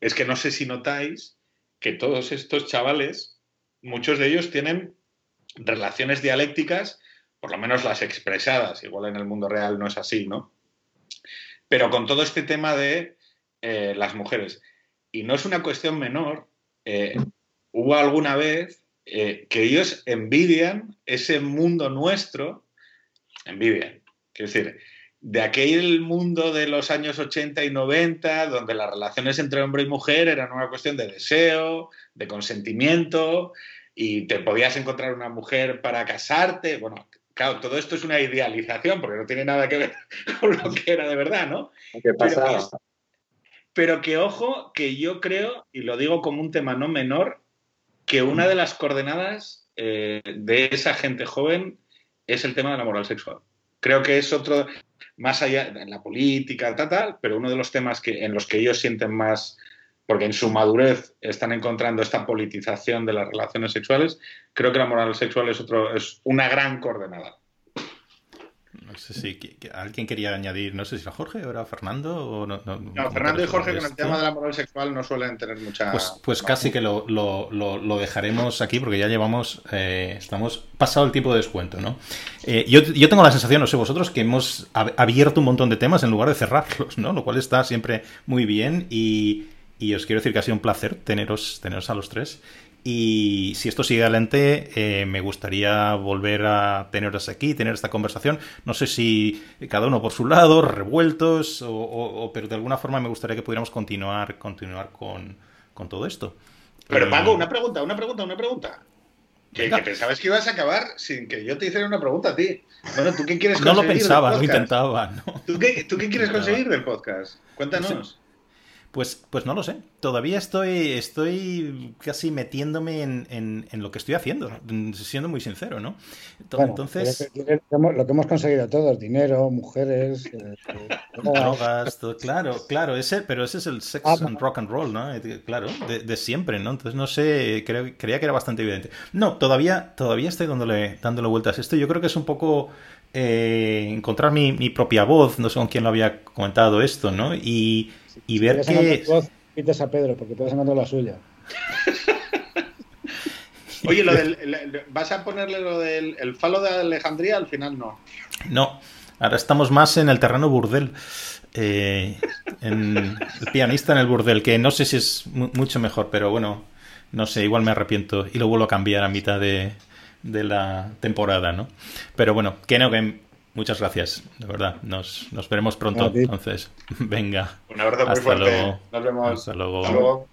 es que no sé si notáis que todos estos chavales, muchos de ellos tienen relaciones dialécticas por lo menos las expresadas, igual en el mundo real no es así, ¿no? Pero con todo este tema de eh, las mujeres, y no es una cuestión menor, eh, hubo alguna vez eh, que ellos envidian ese mundo nuestro, envidian, quiero decir, de aquel mundo de los años 80 y 90, donde las relaciones entre hombre y mujer eran una cuestión de deseo, de consentimiento, y te podías encontrar una mujer para casarte, bueno, claro, todo esto es una idealización porque no tiene nada que ver con lo que era de verdad, ¿no? ¿Qué pasa? Pero, que, ojo, que yo creo, y lo digo como un tema no menor, que una de las coordenadas eh, de esa gente joven es el tema de la moral sexual. Creo que es otro, más allá en la política, tal, tal, pero uno de los temas que, en los que ellos sienten más porque en su madurez están encontrando esta politización de las relaciones sexuales, creo que la moral sexual es, otro, es una gran coordenada. No sé si alguien quería añadir, no sé si era Jorge o era Fernando. O no, no, Fernando y Jorge con el tema de la moral sexual no suelen tener mucha. Pues, pues casi que lo, lo, lo, dejaremos aquí porque ya llevamos, eh, estamos pasado el tiempo de descuento, ¿no? Eh, yo, yo, tengo la sensación, no sé vosotros, que hemos abierto un montón de temas en lugar de cerrarlos, ¿no? Lo cual está siempre muy bien y y os quiero decir que ha sido un placer teneros, teneros a los tres. Y si esto sigue adelante, eh, me gustaría volver a teneros aquí, tener esta conversación. No sé si cada uno por su lado, revueltos, o, pero de alguna forma me gustaría que pudiéramos continuar, continuar con, todo esto. Pero Paco, una pregunta, una pregunta, una pregunta. Que, pensabas que ibas a acabar sin que yo te hiciera una pregunta a ti. Bueno, ¿tú qué quieres conseguir? No lo pensaba, lo intentaba. ¿Tú, qué, ¿Tú, qué, quieres conseguir del podcast? Cuéntanos. Pues, pues no lo sé. Todavía estoy, estoy casi metiéndome en, en, lo que estoy haciendo, siendo muy sincero, ¿no? Entonces. lo que hemos conseguido todos, dinero, mujeres, eh, drogas, todo, claro, claro, ese, pero ese es el sex ah, and rock and roll, ¿no? Eh, claro, de, siempre, ¿no? Entonces no sé, creo, creía que era bastante evidente. No, todavía, todavía estoy dándole, dándole vueltas a esto. Yo creo que es un poco eh, encontrar mi, mi propia voz, no sé con quién lo había comentado esto, ¿no? Y y ver que... Voz, a Pedro, porque puedes encontrar la suya. Oye, lo del, ¿vas a ponerle lo del el falo de Alejandría? Al final no. No, ahora estamos más en el terreno burdel. Eh, en el pianista en el burdel, que no sé si es mucho mejor, pero bueno, no sé, igual me arrepiento y lo vuelvo a cambiar a mitad de, de la temporada, ¿no? Pero bueno, que no, que Muchas gracias, de verdad. Nos, nos veremos pronto. Entonces, venga. Un abrazo muy fuerte. Nos vemos. Hasta luego.